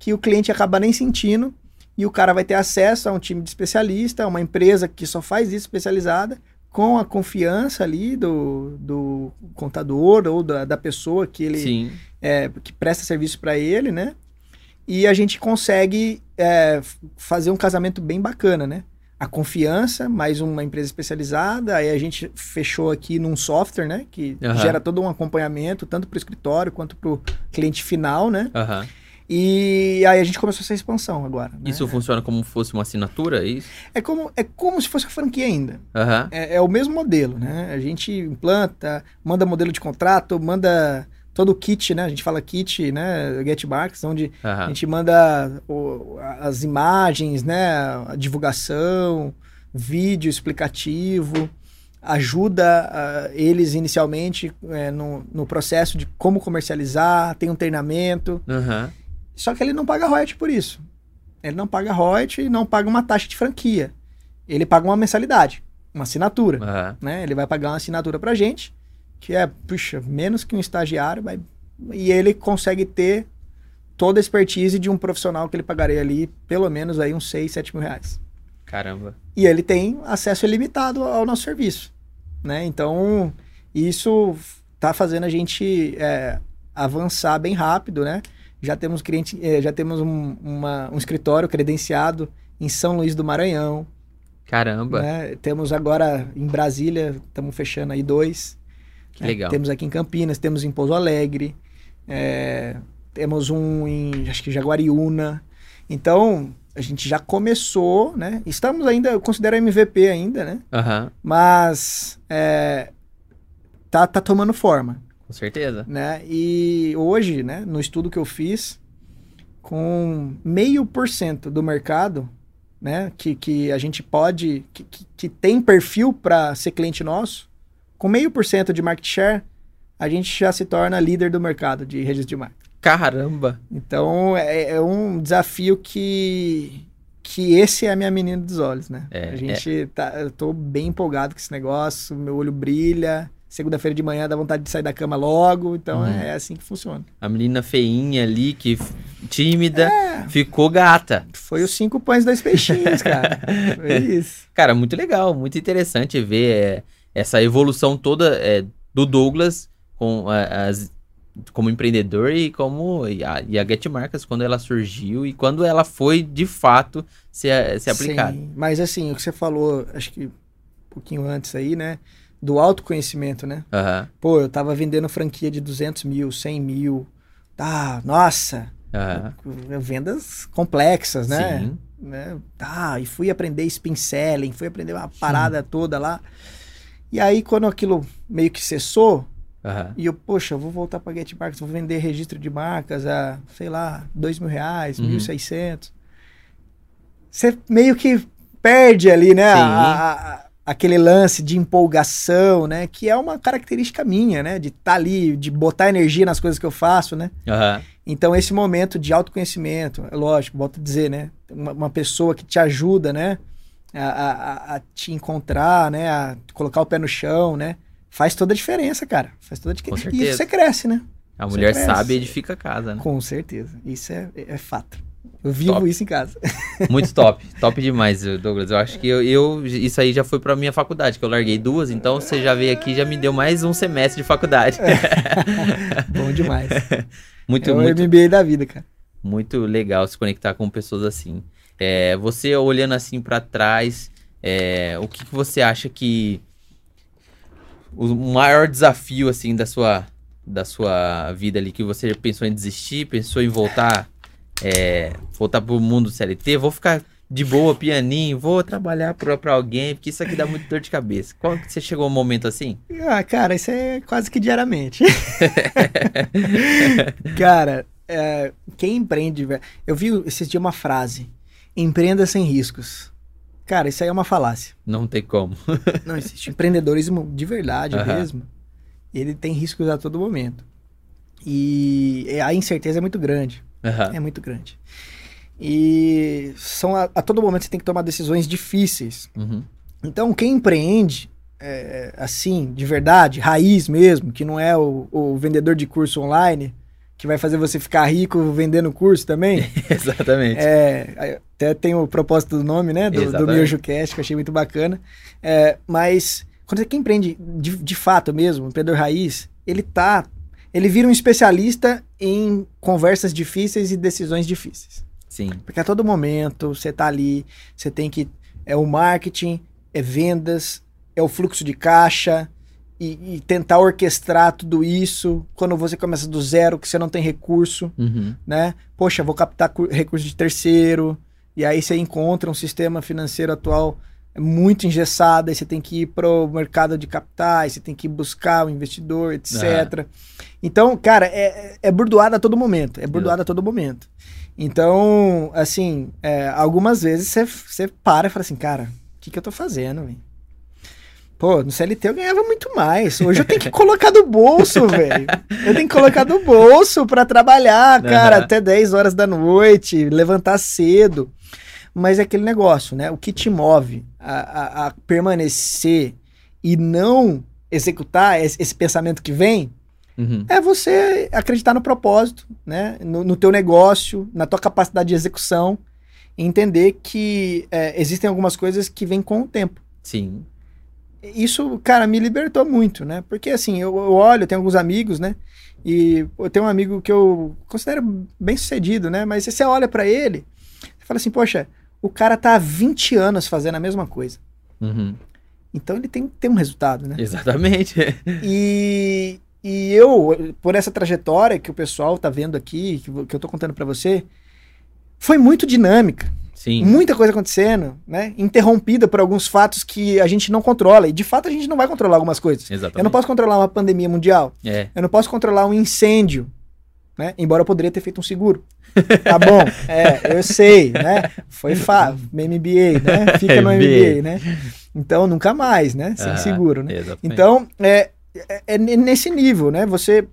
que o cliente acaba nem sentindo e o cara vai ter acesso a um time de especialista, a uma empresa que só faz isso especializada, com a confiança ali do, do contador ou da, da pessoa que ele é, que presta serviço para ele, né? E a gente consegue é, fazer um casamento bem bacana, né? A confiança, mais uma empresa especializada, aí a gente fechou aqui num software, né? Que Aham. gera todo um acompanhamento, tanto para o escritório quanto para o cliente final, né? Aham. E aí a gente começou essa expansão agora. né? Isso funciona como fosse uma assinatura, é isso? É como, é como se fosse a franquia ainda. Aham. É, é o mesmo modelo, né? A gente implanta, manda modelo de contrato, manda todo o kit, né? A gente fala kit, né? Get Marks, onde a Aham. gente manda o- as imagens, né? A divulgação, vídeo explicativo, ajuda ah, eles inicialmente eh, no, no processo de como comercializar, tem um treinamento. Aham. Só que ele não paga royalty por isso. Ele não paga royalty e não paga uma taxa de franquia. Ele paga uma mensalidade, uma assinatura Aham. né? Ele vai pagar uma assinatura pra gente, que é, puxa, menos que um estagiário, vai... e ele consegue ter toda a expertise de um profissional que ele pagaria ali pelo menos aí uns 6, 7 mil reais. Caramba. E ele tem acesso ilimitado ao nosso serviço, né? Então, isso tá fazendo a gente é, avançar bem rápido, né? Já temos cliente, é, já temos um, uma- um escritório credenciado em São Luís do Maranhão, Caramba. né? Temos agora em Brasília, estamos fechando aí dois. Que né? legal. Temos aqui em Campinas, temos em Pouso Alegre, é, temos um em, acho que Jaguariúna. Então, a gente já começou, né? Estamos ainda, eu considero MVP ainda, né? Aham. Mas é, tá, tá tomando forma, Com certeza. né? E hoje, né, no estudo que eu fiz, com meio por cento do mercado, né, que, que a gente pode, que, que, que tem perfil para ser cliente nosso, com meio por cento de market share, a gente já se torna líder do mercado de registro de marca. Caramba. Então é, é um desafio que que esse é a minha menina dos olhos, né? É, a gente tá, eu tô bem empolgado com esse negócio, meu olho brilha. Segunda-feira de manhã dá vontade de sair da cama logo, então Uhum. é assim que funciona. A menina feinha ali, que tímida, É. ficou gata. Foi os cinco pães dois peixinhos, cara. Foi isso. Cara, muito legal, muito interessante ver é, essa evolução toda é, do Douglas com a- as, como empreendedor e como e a, e a Get Marcas quando ela surgiu e quando ela foi de fato ser, ser aplicada. Sim, mas assim, o que você falou, acho que um pouquinho antes aí, né? Do autoconhecimento, né? Aham. Pô, eu tava vendendo franquia de 200 mil, 100 mil. Tá, nossa, Uhum. Vendas complexas, né? Sim. Né? Tá, e fui aprender spin selling, fui aprender uma parada Sim. toda lá. E aí, quando aquilo meio que cessou, uhum. e eu, poxa, eu vou voltar para Get Markets, vou vender registro de marcas a, sei lá, dois mil reais, uhum. mil e seiscentos. Você meio que perde ali, né? A, a, aquele lance de empolgação, né? Que é uma característica minha, né? De estar tá ali, de botar energia nas coisas que eu faço, né? Uhum. Então, esse momento de autoconhecimento, é lógico, volto a dizer, né? Uma, uma pessoa que te ajuda, né? A, a, a, te encontrar, né? A colocar o pé no chão, né? Faz toda a diferença, cara. Faz toda a diferença. E você cresce, né? A mulher sabe edifica a casa, né? Com certeza. Isso é, é fato. Eu vivo top. isso em casa. Muito top. Top demais, Douglas. Eu acho que eu, eu isso aí já foi para minha faculdade, que eu larguei duas, então você já veio aqui já me deu mais um semestre de faculdade. Bom demais. Muito, é o muito, MBA da vida, cara. Muito legal se conectar com pessoas assim. É, você olhando assim para trás, é, o que, que você acha que o maior desafio assim da sua da sua vida ali que você pensou em desistir, pensou em voltar é, voltar pro mundo CLT, vou ficar de boa, pianinho, vou trabalhar pra, pra alguém, porque isso aqui dá muito dor de cabeça. Qual que você chegou a um momento assim? Ah, cara, isso é quase que diariamente. cara, é, quem empreende. Eu vi esses dias uma frase: empreenda sem riscos. Cara, isso aí é uma falácia. Não tem como. Não existe. Empreendedorismo de verdade uhum. mesmo, ele tem riscos a todo momento. E a incerteza é muito grande. Uhum. É muito grande. E são a, a, todo momento você tem que tomar decisões difíceis. Uhum. Então, quem empreende, é, assim, de verdade, raiz mesmo, que não é o, o, vendedor de curso online, que vai fazer você ficar rico vendendo curso também. Exatamente. É, até tem o propósito do nome, né? Do, do Miojo Cast, que eu achei muito bacana. É, mas, quando você quem empreende de, de fato mesmo, empreendedor raiz, ele tá ele vira um especialista em conversas difíceis e decisões difíceis. Sim. Porque a todo momento você tá ali, você tem que. É o marketing, é vendas, é o fluxo de caixa, e, e, tentar orquestrar tudo isso quando você começa do zero, que você não tem recurso, uhum. né? Poxa, vou captar recurso de terceiro, e aí você encontra um sistema financeiro atual é muito engessado, aí você tem que ir para o mercado de capitais, você tem que buscar o investidor, etc. Uhum. Então, cara, é, é burdoada a todo momento. É burdoada a todo momento. Então, assim, é, algumas vezes você para e fala assim, cara, o que, que eu tô fazendo, velho? Pô, no CLT eu ganhava muito mais. Hoje eu tenho que colocar do bolso, velho. Eu tenho que colocar do bolso para trabalhar, cara, uhum. até 10 horas da noite, levantar cedo. Mas é aquele negócio, né? O que te move a, a, a permanecer e não executar esse, esse pensamento que vem uhum. é você acreditar no propósito, né? No, no, teu negócio, na tua capacidade de execução e entender que é, existem algumas coisas que vêm com o tempo. Sim. Isso, cara, me libertou muito, né? Porque assim, eu, eu olho, eu tenho alguns amigos, né? E eu tenho um amigo que eu considero bem sucedido, né? Mas você olha para ele, fala assim, poxa, o cara tá há 20 anos fazendo a mesma coisa. Uhum. Então ele tem que ter um resultado, né? Exatamente. e, e eu, por essa trajetória que o pessoal tá vendo aqui, que, que eu tô contando para você, foi muito dinâmica. Sim. Muita coisa acontecendo, né? Interrompida por alguns fatos que a gente não controla. E de fato a gente não vai controlar algumas coisas. Exatamente. Eu não posso controlar uma pandemia mundial. É. Eu não posso controlar um incêndio. Né? Embora eu poderia ter feito um seguro. Tá bom, é, eu sei, né? Foi fácil, MBA, né? Fica no MBA, né? Então, nunca mais, né? Sem seguro, né? Exatamente. Então, é, é, é, nesse nível, né? Você,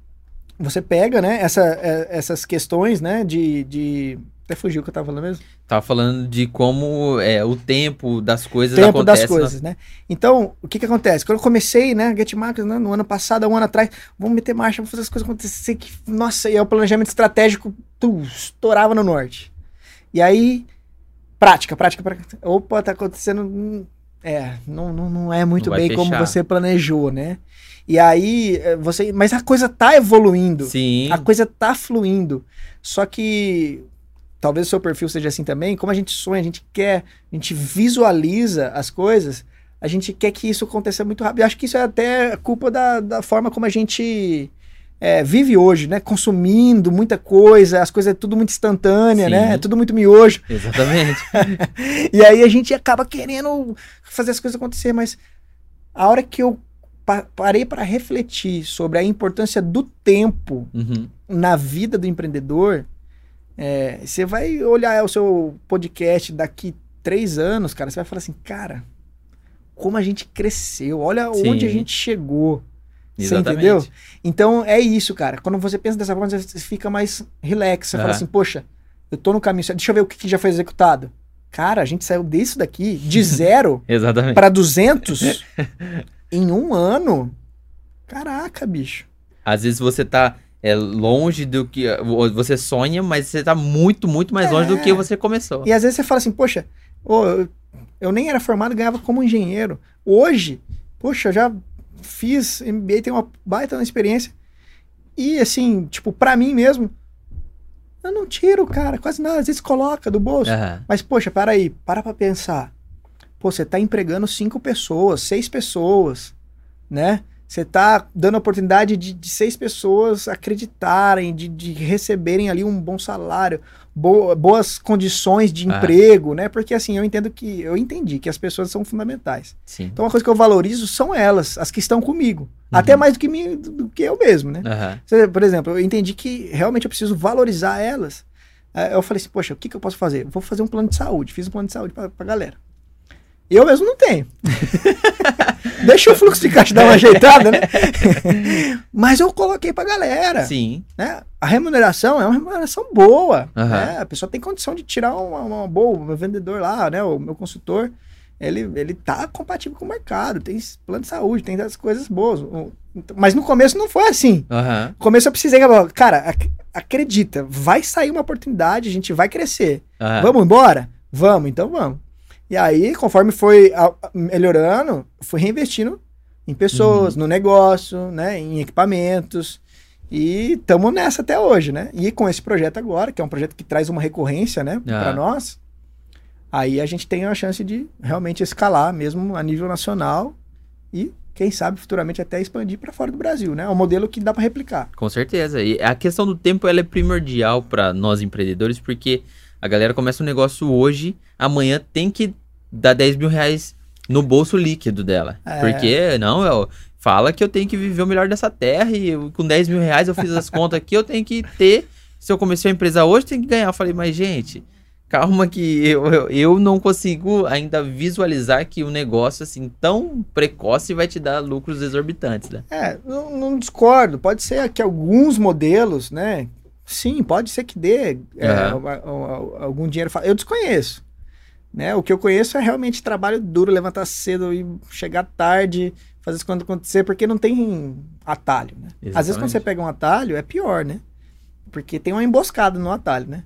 você pega, né? Essa, é, essas questões, né? De, de até fugiu o que eu tava falando mesmo. Tava falando de como é o tempo das coisas tempo acontece. das coisas, na... né? Então, o que que acontece? Quando eu comecei, né, Get Markets, né, no ano passado, um ano atrás, vamos meter marcha, vamos fazer as coisas acontecer, que, nossa, e aí o planejamento estratégico, tu, estourava no norte. E aí, prática, prática, prática. Opa, tá acontecendo, hum, é, não, não, não é muito não bem como você planejou, né? E aí, eh, você, mas a coisa tá evoluindo. Sim. A coisa tá fluindo. Só que talvez o seu perfil seja assim também, como a gente sonha, a gente quer, a gente visualiza as coisas, a gente quer que isso aconteça muito rápido. Eu acho que isso é até culpa da, da forma como a gente é, vive hoje, né? Consumindo muita coisa, as coisas é tudo muito instantânea, Sim. né? É tudo muito miojo. Exatamente. E aí a gente acaba querendo fazer as coisas acontecer, mas a hora que eu pa- parei para refletir sobre a importância do tempo Uhum. na vida do empreendedor, é, você vai olhar o seu podcast daqui três anos, cara, você vai falar assim, cara, como a gente cresceu, olha Sim. onde a gente chegou. Você entendeu? Então é isso, cara. Quando você pensa dessa forma, você fica mais relax. Você É. fala assim, poxa, eu tô no caminho certo. Deixa eu ver o que, que já foi executado. Cara, a gente saiu disso daqui, de zero para 200 em um ano. Caraca, bicho. Às vezes você tá é, longe do que. Você sonha, mas você tá muito, muito mais longe do É. que você começou. E às vezes você fala assim, poxa, ô, eu, nem era formado, ganhava como engenheiro. Hoje, poxa, eu já fiz MBA, tenho uma baita experiência. E assim, tipo, pra mim mesmo, eu não tiro, cara, quase nada. Às vezes coloca do bolso. Aham. Mas, poxa, para aí, para pra pensar. Pô, você tá empregando cinco pessoas, seis pessoas, né? Você tá dando a oportunidade de, de seis pessoas acreditarem, de, de receberem ali um bom salário, bo- boas condições de Ah. emprego, né? Porque assim, eu entendo que, eu entendi que as pessoas são fundamentais. Sim. Então, uma coisa que eu valorizo são elas, as que estão comigo. Uhum. Até mais do que, mim, do, do que eu mesmo, né? Aham. Você- Por exemplo, eu entendi que realmente eu preciso valorizar elas. Eu falei assim, poxa, o que, que eu posso fazer? Vou fazer um plano de saúde. Fiz um plano de saúde pra, pra galera. Eu mesmo não tenho. Deixa o fluxo de caixa dar uma ajeitada, né? Mas eu coloquei pra galera. Sim. Né? A remuneração é uma remuneração boa. Aham. né? A pessoa tem condição de tirar uma, uma boa. O meu vendedor lá, né? O meu consultor, ele, ele tá compatível com o mercado. Tem plano de saúde, tem as coisas boas. O- Mas no começo não foi assim. Aham. No começo eu precisei, cara, ac- acredita, vai sair uma oportunidade, a gente vai crescer. Aham. Vamos embora? Vamos, então vamos. E aí, conforme foi melhorando, fui reinvestindo em pessoas, Uhum. no negócio, né, em equipamentos. E estamos nessa até hoje, né? E com esse projeto agora, que é um projeto que traz uma recorrência, né, Ah. para nós, aí a gente tem a chance de realmente escalar mesmo a nível nacional e quem sabe futuramente até expandir para fora do Brasil, né? É um modelo que dá para replicar. Com certeza. E a questão do tempo ela é primordial para nós empreendedores, porque a galera começa um negócio hoje, amanhã tem que dar 10 mil reais no bolso líquido dela. É. Porque, não, eu, fala que eu tenho que viver o melhor dessa terra e eu- com 10 mil reais eu fiz as contas aqui, eu tenho que ter. Se eu comecei a empresa hoje, tem que ganhar. Eu falei, mas gente, calma que eu, eu, eu não consigo ainda visualizar que um negócio assim tão precoce vai te dar lucros exorbitantes, né? É, não, não discordo. Pode ser que alguns modelos, né? Sim, pode ser que dê é, algum dinheiro. Eu desconheço. Né? O que eu conheço é realmente trabalho duro, levantar cedo e chegar tarde, fazer as coisas acontecer, porque não tem atalho. Né? Às vezes quando você pega um atalho, é pior, né? Porque tem uma emboscada no atalho, né?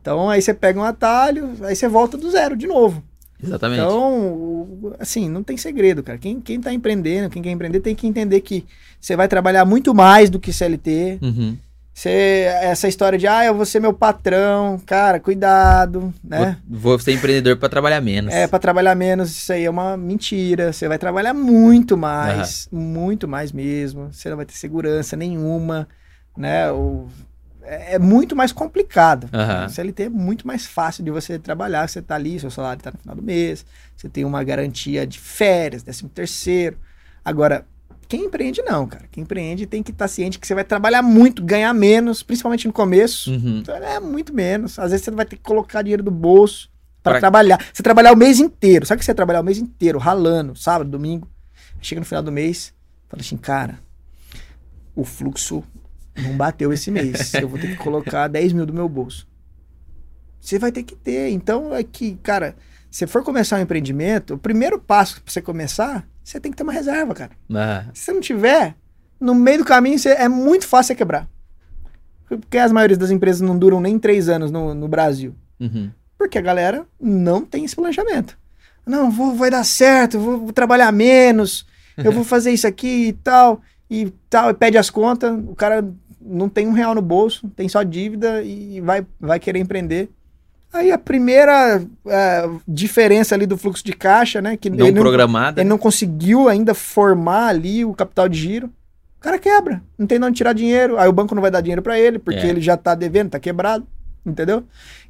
Então aí você pega um atalho, aí você volta do zero de novo. Exatamente. Então, assim, não tem segredo, cara. Quem, quem tá empreendendo, quem quer empreender, tem que entender que você vai trabalhar muito mais do que CLT. Uhum. Você, essa história de, ah, eu vou ser meu patrão, cara, cuidado, né? Vou, vou ser empreendedor para trabalhar menos. É, pra trabalhar menos, isso aí é uma mentira. Você vai trabalhar muito mais, muito mais mesmo. Você não vai ter segurança nenhuma, né? O, é, é muito mais complicado. Aham. O CLT é muito mais fácil de você trabalhar. Você tá ali, seu salário tá no final do mês, você tem uma garantia de férias, décimo terceiro. Agora, quem empreende não, cara. Quem empreende tem que estar ciente que você vai trabalhar muito, ganhar menos, principalmente no começo. Uhum. Então, é muito menos. Às vezes você vai ter que colocar dinheiro do bolso para Pra- trabalhar. Você trabalhar o mês inteiro. Sabe que você vai trabalhar o mês inteiro, ralando, sábado, domingo. Chega no final do mês, fala assim, cara, o fluxo não bateu esse mês. Eu vou ter que colocar 10 mil do meu bolso. Você vai ter que ter. Então é que, cara, se for começar um empreendimento, o primeiro passo para você começar, você tem que ter uma reserva, cara. Ah, Se você não tiver, no meio do caminho você- é muito fácil você quebrar. Porque as maiores das empresas não duram nem três anos no, no Brasil. uhum. Porque a galera não tem esse planejamento. Não, vou, vai dar certo, vou, vou trabalhar menos, eu vou fazer isso aqui e tal, e tal, e pede as contas, o cara não tem um real no bolso, tem só dívida e vai, vai querer empreender. Aí a primeira é, diferença ali do fluxo de caixa, né? Que Não ele não, programada. ele não conseguiu ainda formar ali o capital de giro. O cara quebra, não tem onde tirar dinheiro, aí o banco não vai dar dinheiro para ele, porque É. ele já tá devendo, tá quebrado, entendeu?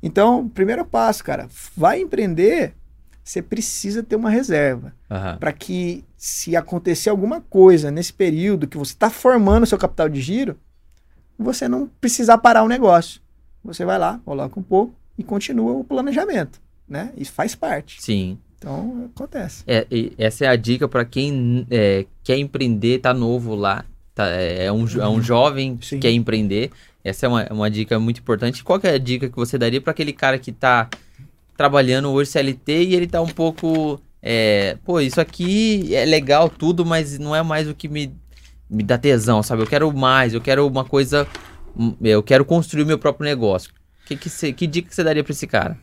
Então, primeiro passo, cara, vai empreender, você precisa ter uma reserva Aham. para que se acontecer alguma coisa nesse período que você está formando seu capital de giro, você não precisar parar o negócio. Você vai lá, coloca um pouco e continua o planejamento, né? Isso faz parte. Sim. Então, acontece. É, essa é a dica para quem é, quer empreender, tá novo lá. Tá, é, é um, é um jovem que Sim. quer empreender. Essa é uma, uma dica muito importante. Qual é a dica que você daria para aquele cara que tá trabalhando hoje CLT e ele tá um pouco. é, pô, isso aqui é legal tudo, mas não é mais o que me, me dá tesão, sabe? Eu quero mais, eu quero uma coisa. hum, Eu quero construir o meu próprio negócio. Que, que, cê- que dica que você daria para esse cara?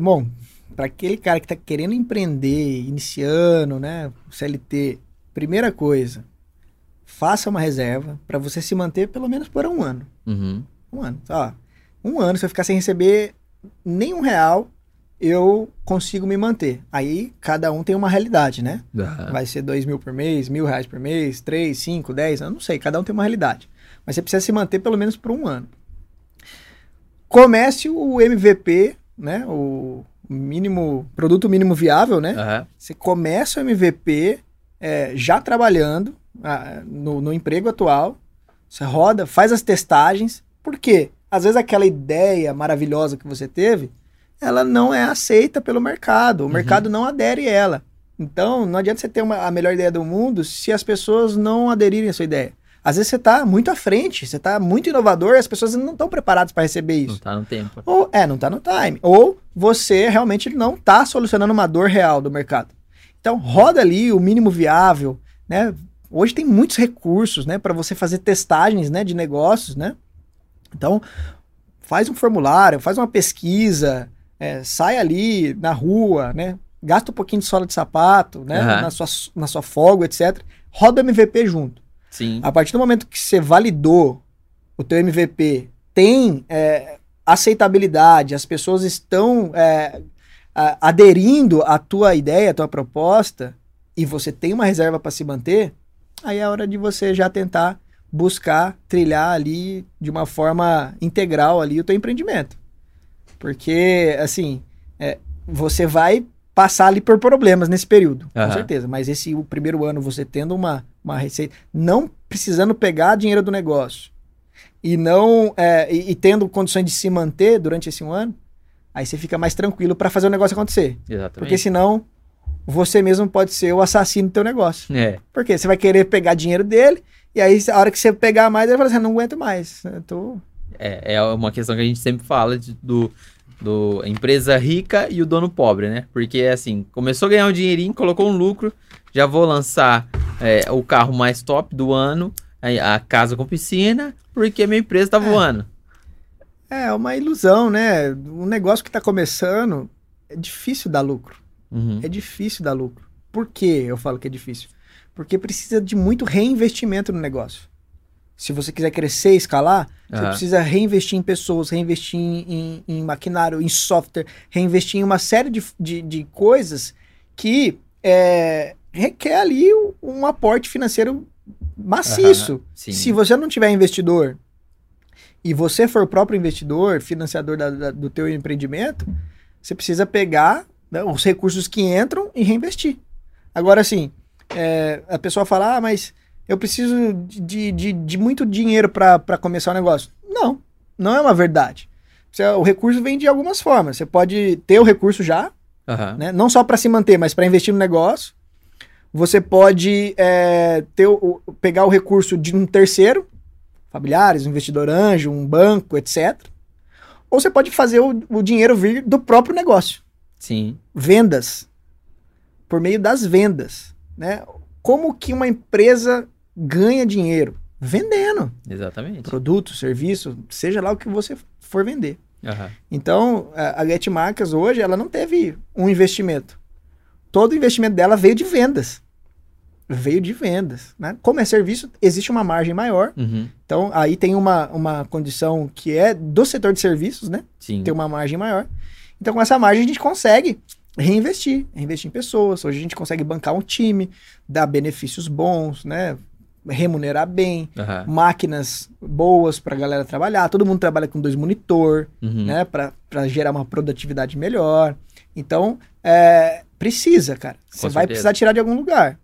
Bom, para aquele cara que está querendo empreender, iniciando, né, CLT, primeira coisa, faça uma reserva para você se manter pelo menos por um ano. Uhum. Um ano. Ó, um ano, se eu ficar sem receber nenhum real, eu consigo me manter. Aí cada um tem uma realidade, né? Aham. Vai ser dois mil por mês, mil reais por mês, três, cinco, dez, eu não sei, cada um tem uma realidade. Mas você precisa se manter pelo menos por um ano. Comece o MVP, né? O mínimo, produto mínimo viável, né? Aham. Você começa o MVP é, já trabalhando ah, no, no emprego atual, você roda, faz as testagens, por quê? Às vezes aquela ideia maravilhosa que você teve, ela não é aceita pelo mercado, o mercado não adere a ela. Então, não adianta você ter uma, a melhor ideia do mundo se as pessoas não aderirem à sua ideia. Às vezes você está muito à frente, você está muito inovador e as pessoas não estão preparadas para receber isso. Não tá no tempo. Ou, é, não tá no time. Ou você realmente não tá solucionando uma dor real do mercado. Então, roda ali o mínimo viável, né? Hoje tem muitos recursos, né, para você fazer testagens, né, de negócios, né? Então, faz um formulário, faz uma pesquisa, é, sai ali na rua, né? Gasta um pouquinho de sola de sapato, né? Aham. Na, sua, na sua folga, etc. Roda o MVP junto. Sim. A partir do momento que você validou o teu MVP, tem é, aceitabilidade, as pessoas estão é, aderindo à tua ideia, à tua proposta, e você tem uma reserva para se manter, aí é hora de você já tentar buscar trilhar ali de uma forma integral ali o teu empreendimento. Porque, assim, é, você vai passar ali por problemas nesse período, com Aham. certeza. Mas esse o primeiro ano você tendo uma, uma receita, não precisando pegar dinheiro do negócio e não é, e, e tendo condições de se manter durante esse um ano, aí você fica mais tranquilo para fazer o negócio acontecer. Exatamente. Porque senão você mesmo pode ser o assassino do teu negócio. É. Porque você vai querer pegar dinheiro dele e aí a hora que você pegar mais, ele fala assim, não aguento mais. Eu tô É, é uma questão que a gente sempre fala de- do, do empresa rica e o dono pobre, né? Porque assim, começou a ganhar um dinheirinho, colocou um lucro, já vou lançar é, o carro mais top do ano, a casa com piscina, porque minha empresa tá voando. É uma ilusão, né? Um negócio que está começando é difícil dar lucro. Uhum. É difícil dar lucro. Por que eu falo que é difícil? Porque precisa de muito reinvestimento no negócio. Se você quiser crescer e escalar, você Aham. precisa reinvestir em pessoas, reinvestir em, em- em maquinário, em software, reinvestir em uma série de, de, de coisas que é, requer ali um- aporte financeiro maciço. Sim. Se você não tiver investidor e você for o próprio investidor, financiador da- da- do teu empreendimento, você precisa pegar né, os recursos que entram e reinvestir. Agora, assim, é, a pessoa fala, ah, mas eu preciso de, de, de muito dinheiro para começar o negócio. Não, não é uma verdade. O recurso vem de algumas formas. Você pode ter o recurso já, Aham. né? Não só para se manter, mas para investir no negócio. Você pode é, ter o- pegar o recurso de um terceiro, familiares, um investidor anjo, um banco, etc. Ou você pode fazer o, o dinheiro vir do próprio negócio. Sim. Vendas. Por meio das vendas. Né? Como que uma empresa ganha dinheiro? Vendendo. Exatamente. Produto, serviço, seja lá o que você for vender. Aham. Então, a a Get Marcas hoje, ela não teve um investimento. Todo o investimento dela veio de vendas. Veio de vendas. Né? Como é serviço, existe uma margem maior. Uhum. Então, aí tem uma, uma condição que é do setor de serviços, né? Sim. Tem uma margem maior. Então, com essa margem, a gente consegue reinvestir. Reinvestir em pessoas. Hoje a gente consegue bancar um time, dar benefícios bons, né? Remunerar bem, Aham. máquinas boas pra galera trabalhar. Todo mundo trabalha com dois monitor, Uhum. né? Pra gerar uma produtividade melhor. Então, é, precisa, cara. Você vai precisar tirar de algum lugar.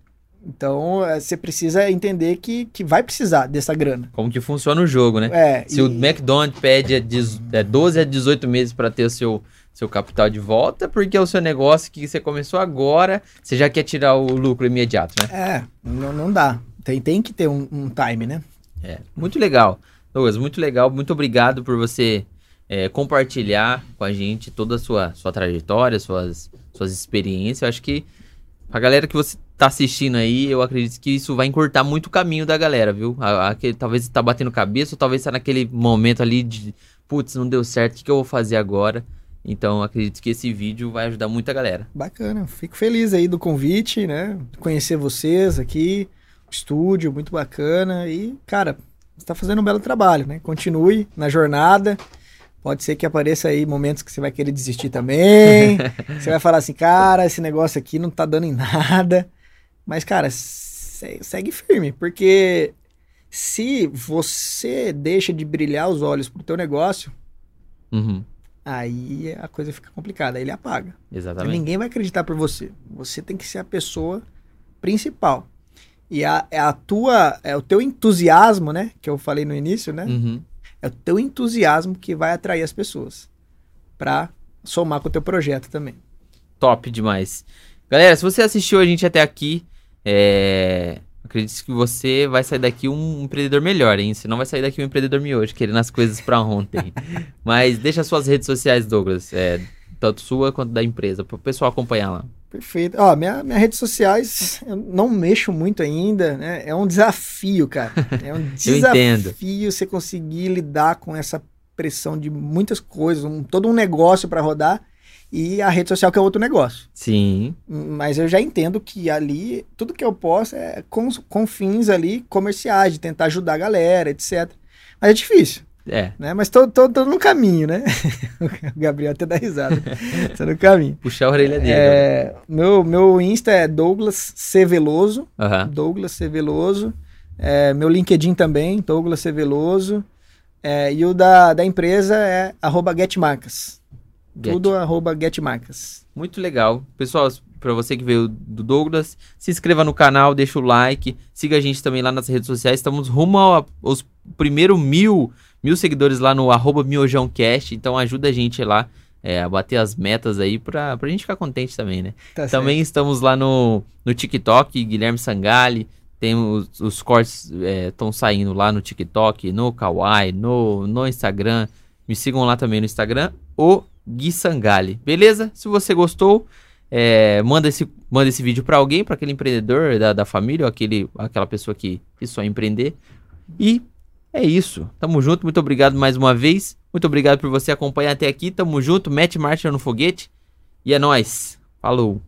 Então, é, você precisa entender que, que vai precisar dessa grana. Como que funciona o jogo, né? É, Se e- o McDonald's pede a dez- é, 12 a 18 meses para ter o seu, seu capital de volta, porque é o seu negócio que você começou agora, você já quer tirar o lucro imediato, né? É, não, não dá. Tem, tem que ter um, um time, né? É, muito legal. Douglas, muito legal. Muito obrigado por você é, compartilhar com a gente toda a sua, sua trajetória, suas, suas experiências. Eu acho que a galera que você tá assistindo aí, eu acredito que isso vai encurtar muito o caminho da galera, viu? A, a, que talvez tá batendo cabeça, ou talvez tá naquele momento ali de, putz, não deu certo, o que, que eu vou fazer agora? Então, acredito que esse vídeo vai ajudar muito a galera. Bacana. Fico feliz aí do convite, né? Conhecer vocês aqui, estúdio, muito bacana. E, cara, você tá fazendo um belo trabalho, né? Continue na jornada. Pode ser que apareça aí momentos que você vai querer desistir também. você vai falar assim, cara, esse negócio aqui não tá dando em nada. Mas, cara, se- segue firme, porque se você deixa de brilhar os olhos pro teu negócio, Uhum, aí a coisa fica complicada, aí ele apaga. exatamente. Ninguém vai acreditar por você. Você tem que ser a pessoa principal. E a, é a tua, é o teu entusiasmo, né? Que eu falei no início, né? Uhum. É o teu entusiasmo que vai atrair as pessoas pra somar com o teu projeto também. Top demais. Galera, se você assistiu a gente até aqui, é... acredito que você vai sair daqui um empreendedor melhor, hein? Você não vai sair daqui um empreendedor miojo, querendo as coisas pra ontem. Mas deixa suas redes sociais, Douglas. É, tanto sua quanto da empresa, pro pessoal acompanhar lá. Perfeito. Ó, minha, minhas redes sociais, eu não mexo muito ainda, né? É um desafio, cara. É um desafio você conseguir lidar com essa pressão de muitas coisas, um- todo um negócio pra rodar e a rede social que é outro negócio. Sim, Mas eu já entendo que ali, tudo que eu posso é com, com fins ali comerciais, de tentar ajudar a galera, etc. Mas é difícil, é. né? Mas tô, tô, tô no caminho, né? o Gabriel até dá risada. tô no caminho. Puxar a orelha dele. É, meu, meu Insta é Douglas C. Veloso. Aham. Douglas C. Veloso. É, meu LinkedIn também, Douglas C. Veloso. É, e o da, da empresa é arroba getmarcas. Get. Tudo arroba getmarcas. Muito legal. Pessoal, pra você que veio do Douglas, se inscreva no canal, deixa o like, siga a gente também lá nas redes sociais. Estamos rumo ao- aos primeiros mil, mil seguidores lá no arroba miojãocast, então ajuda a gente lá é, a bater as metas aí pra, pra gente ficar contente também, né? Tá Também estamos lá no, no TikTok, Guilherme Sangali. Tem os, os cortes estão saindo lá no TikTok, no Kawaii, no, no Instagram. Me sigam lá também no Instagram, o Gui Sangali. Beleza? Se você gostou, é, manda, esse, manda esse vídeo para alguém, para aquele empreendedor da, da família, ou aquele, aquela pessoa que, que só empreender. E é isso. Tamo junto. Muito obrigado mais uma vez. Muito obrigado por você acompanhar até aqui. Tamo junto. Mete marcha no foguete. E é nóis. Falou.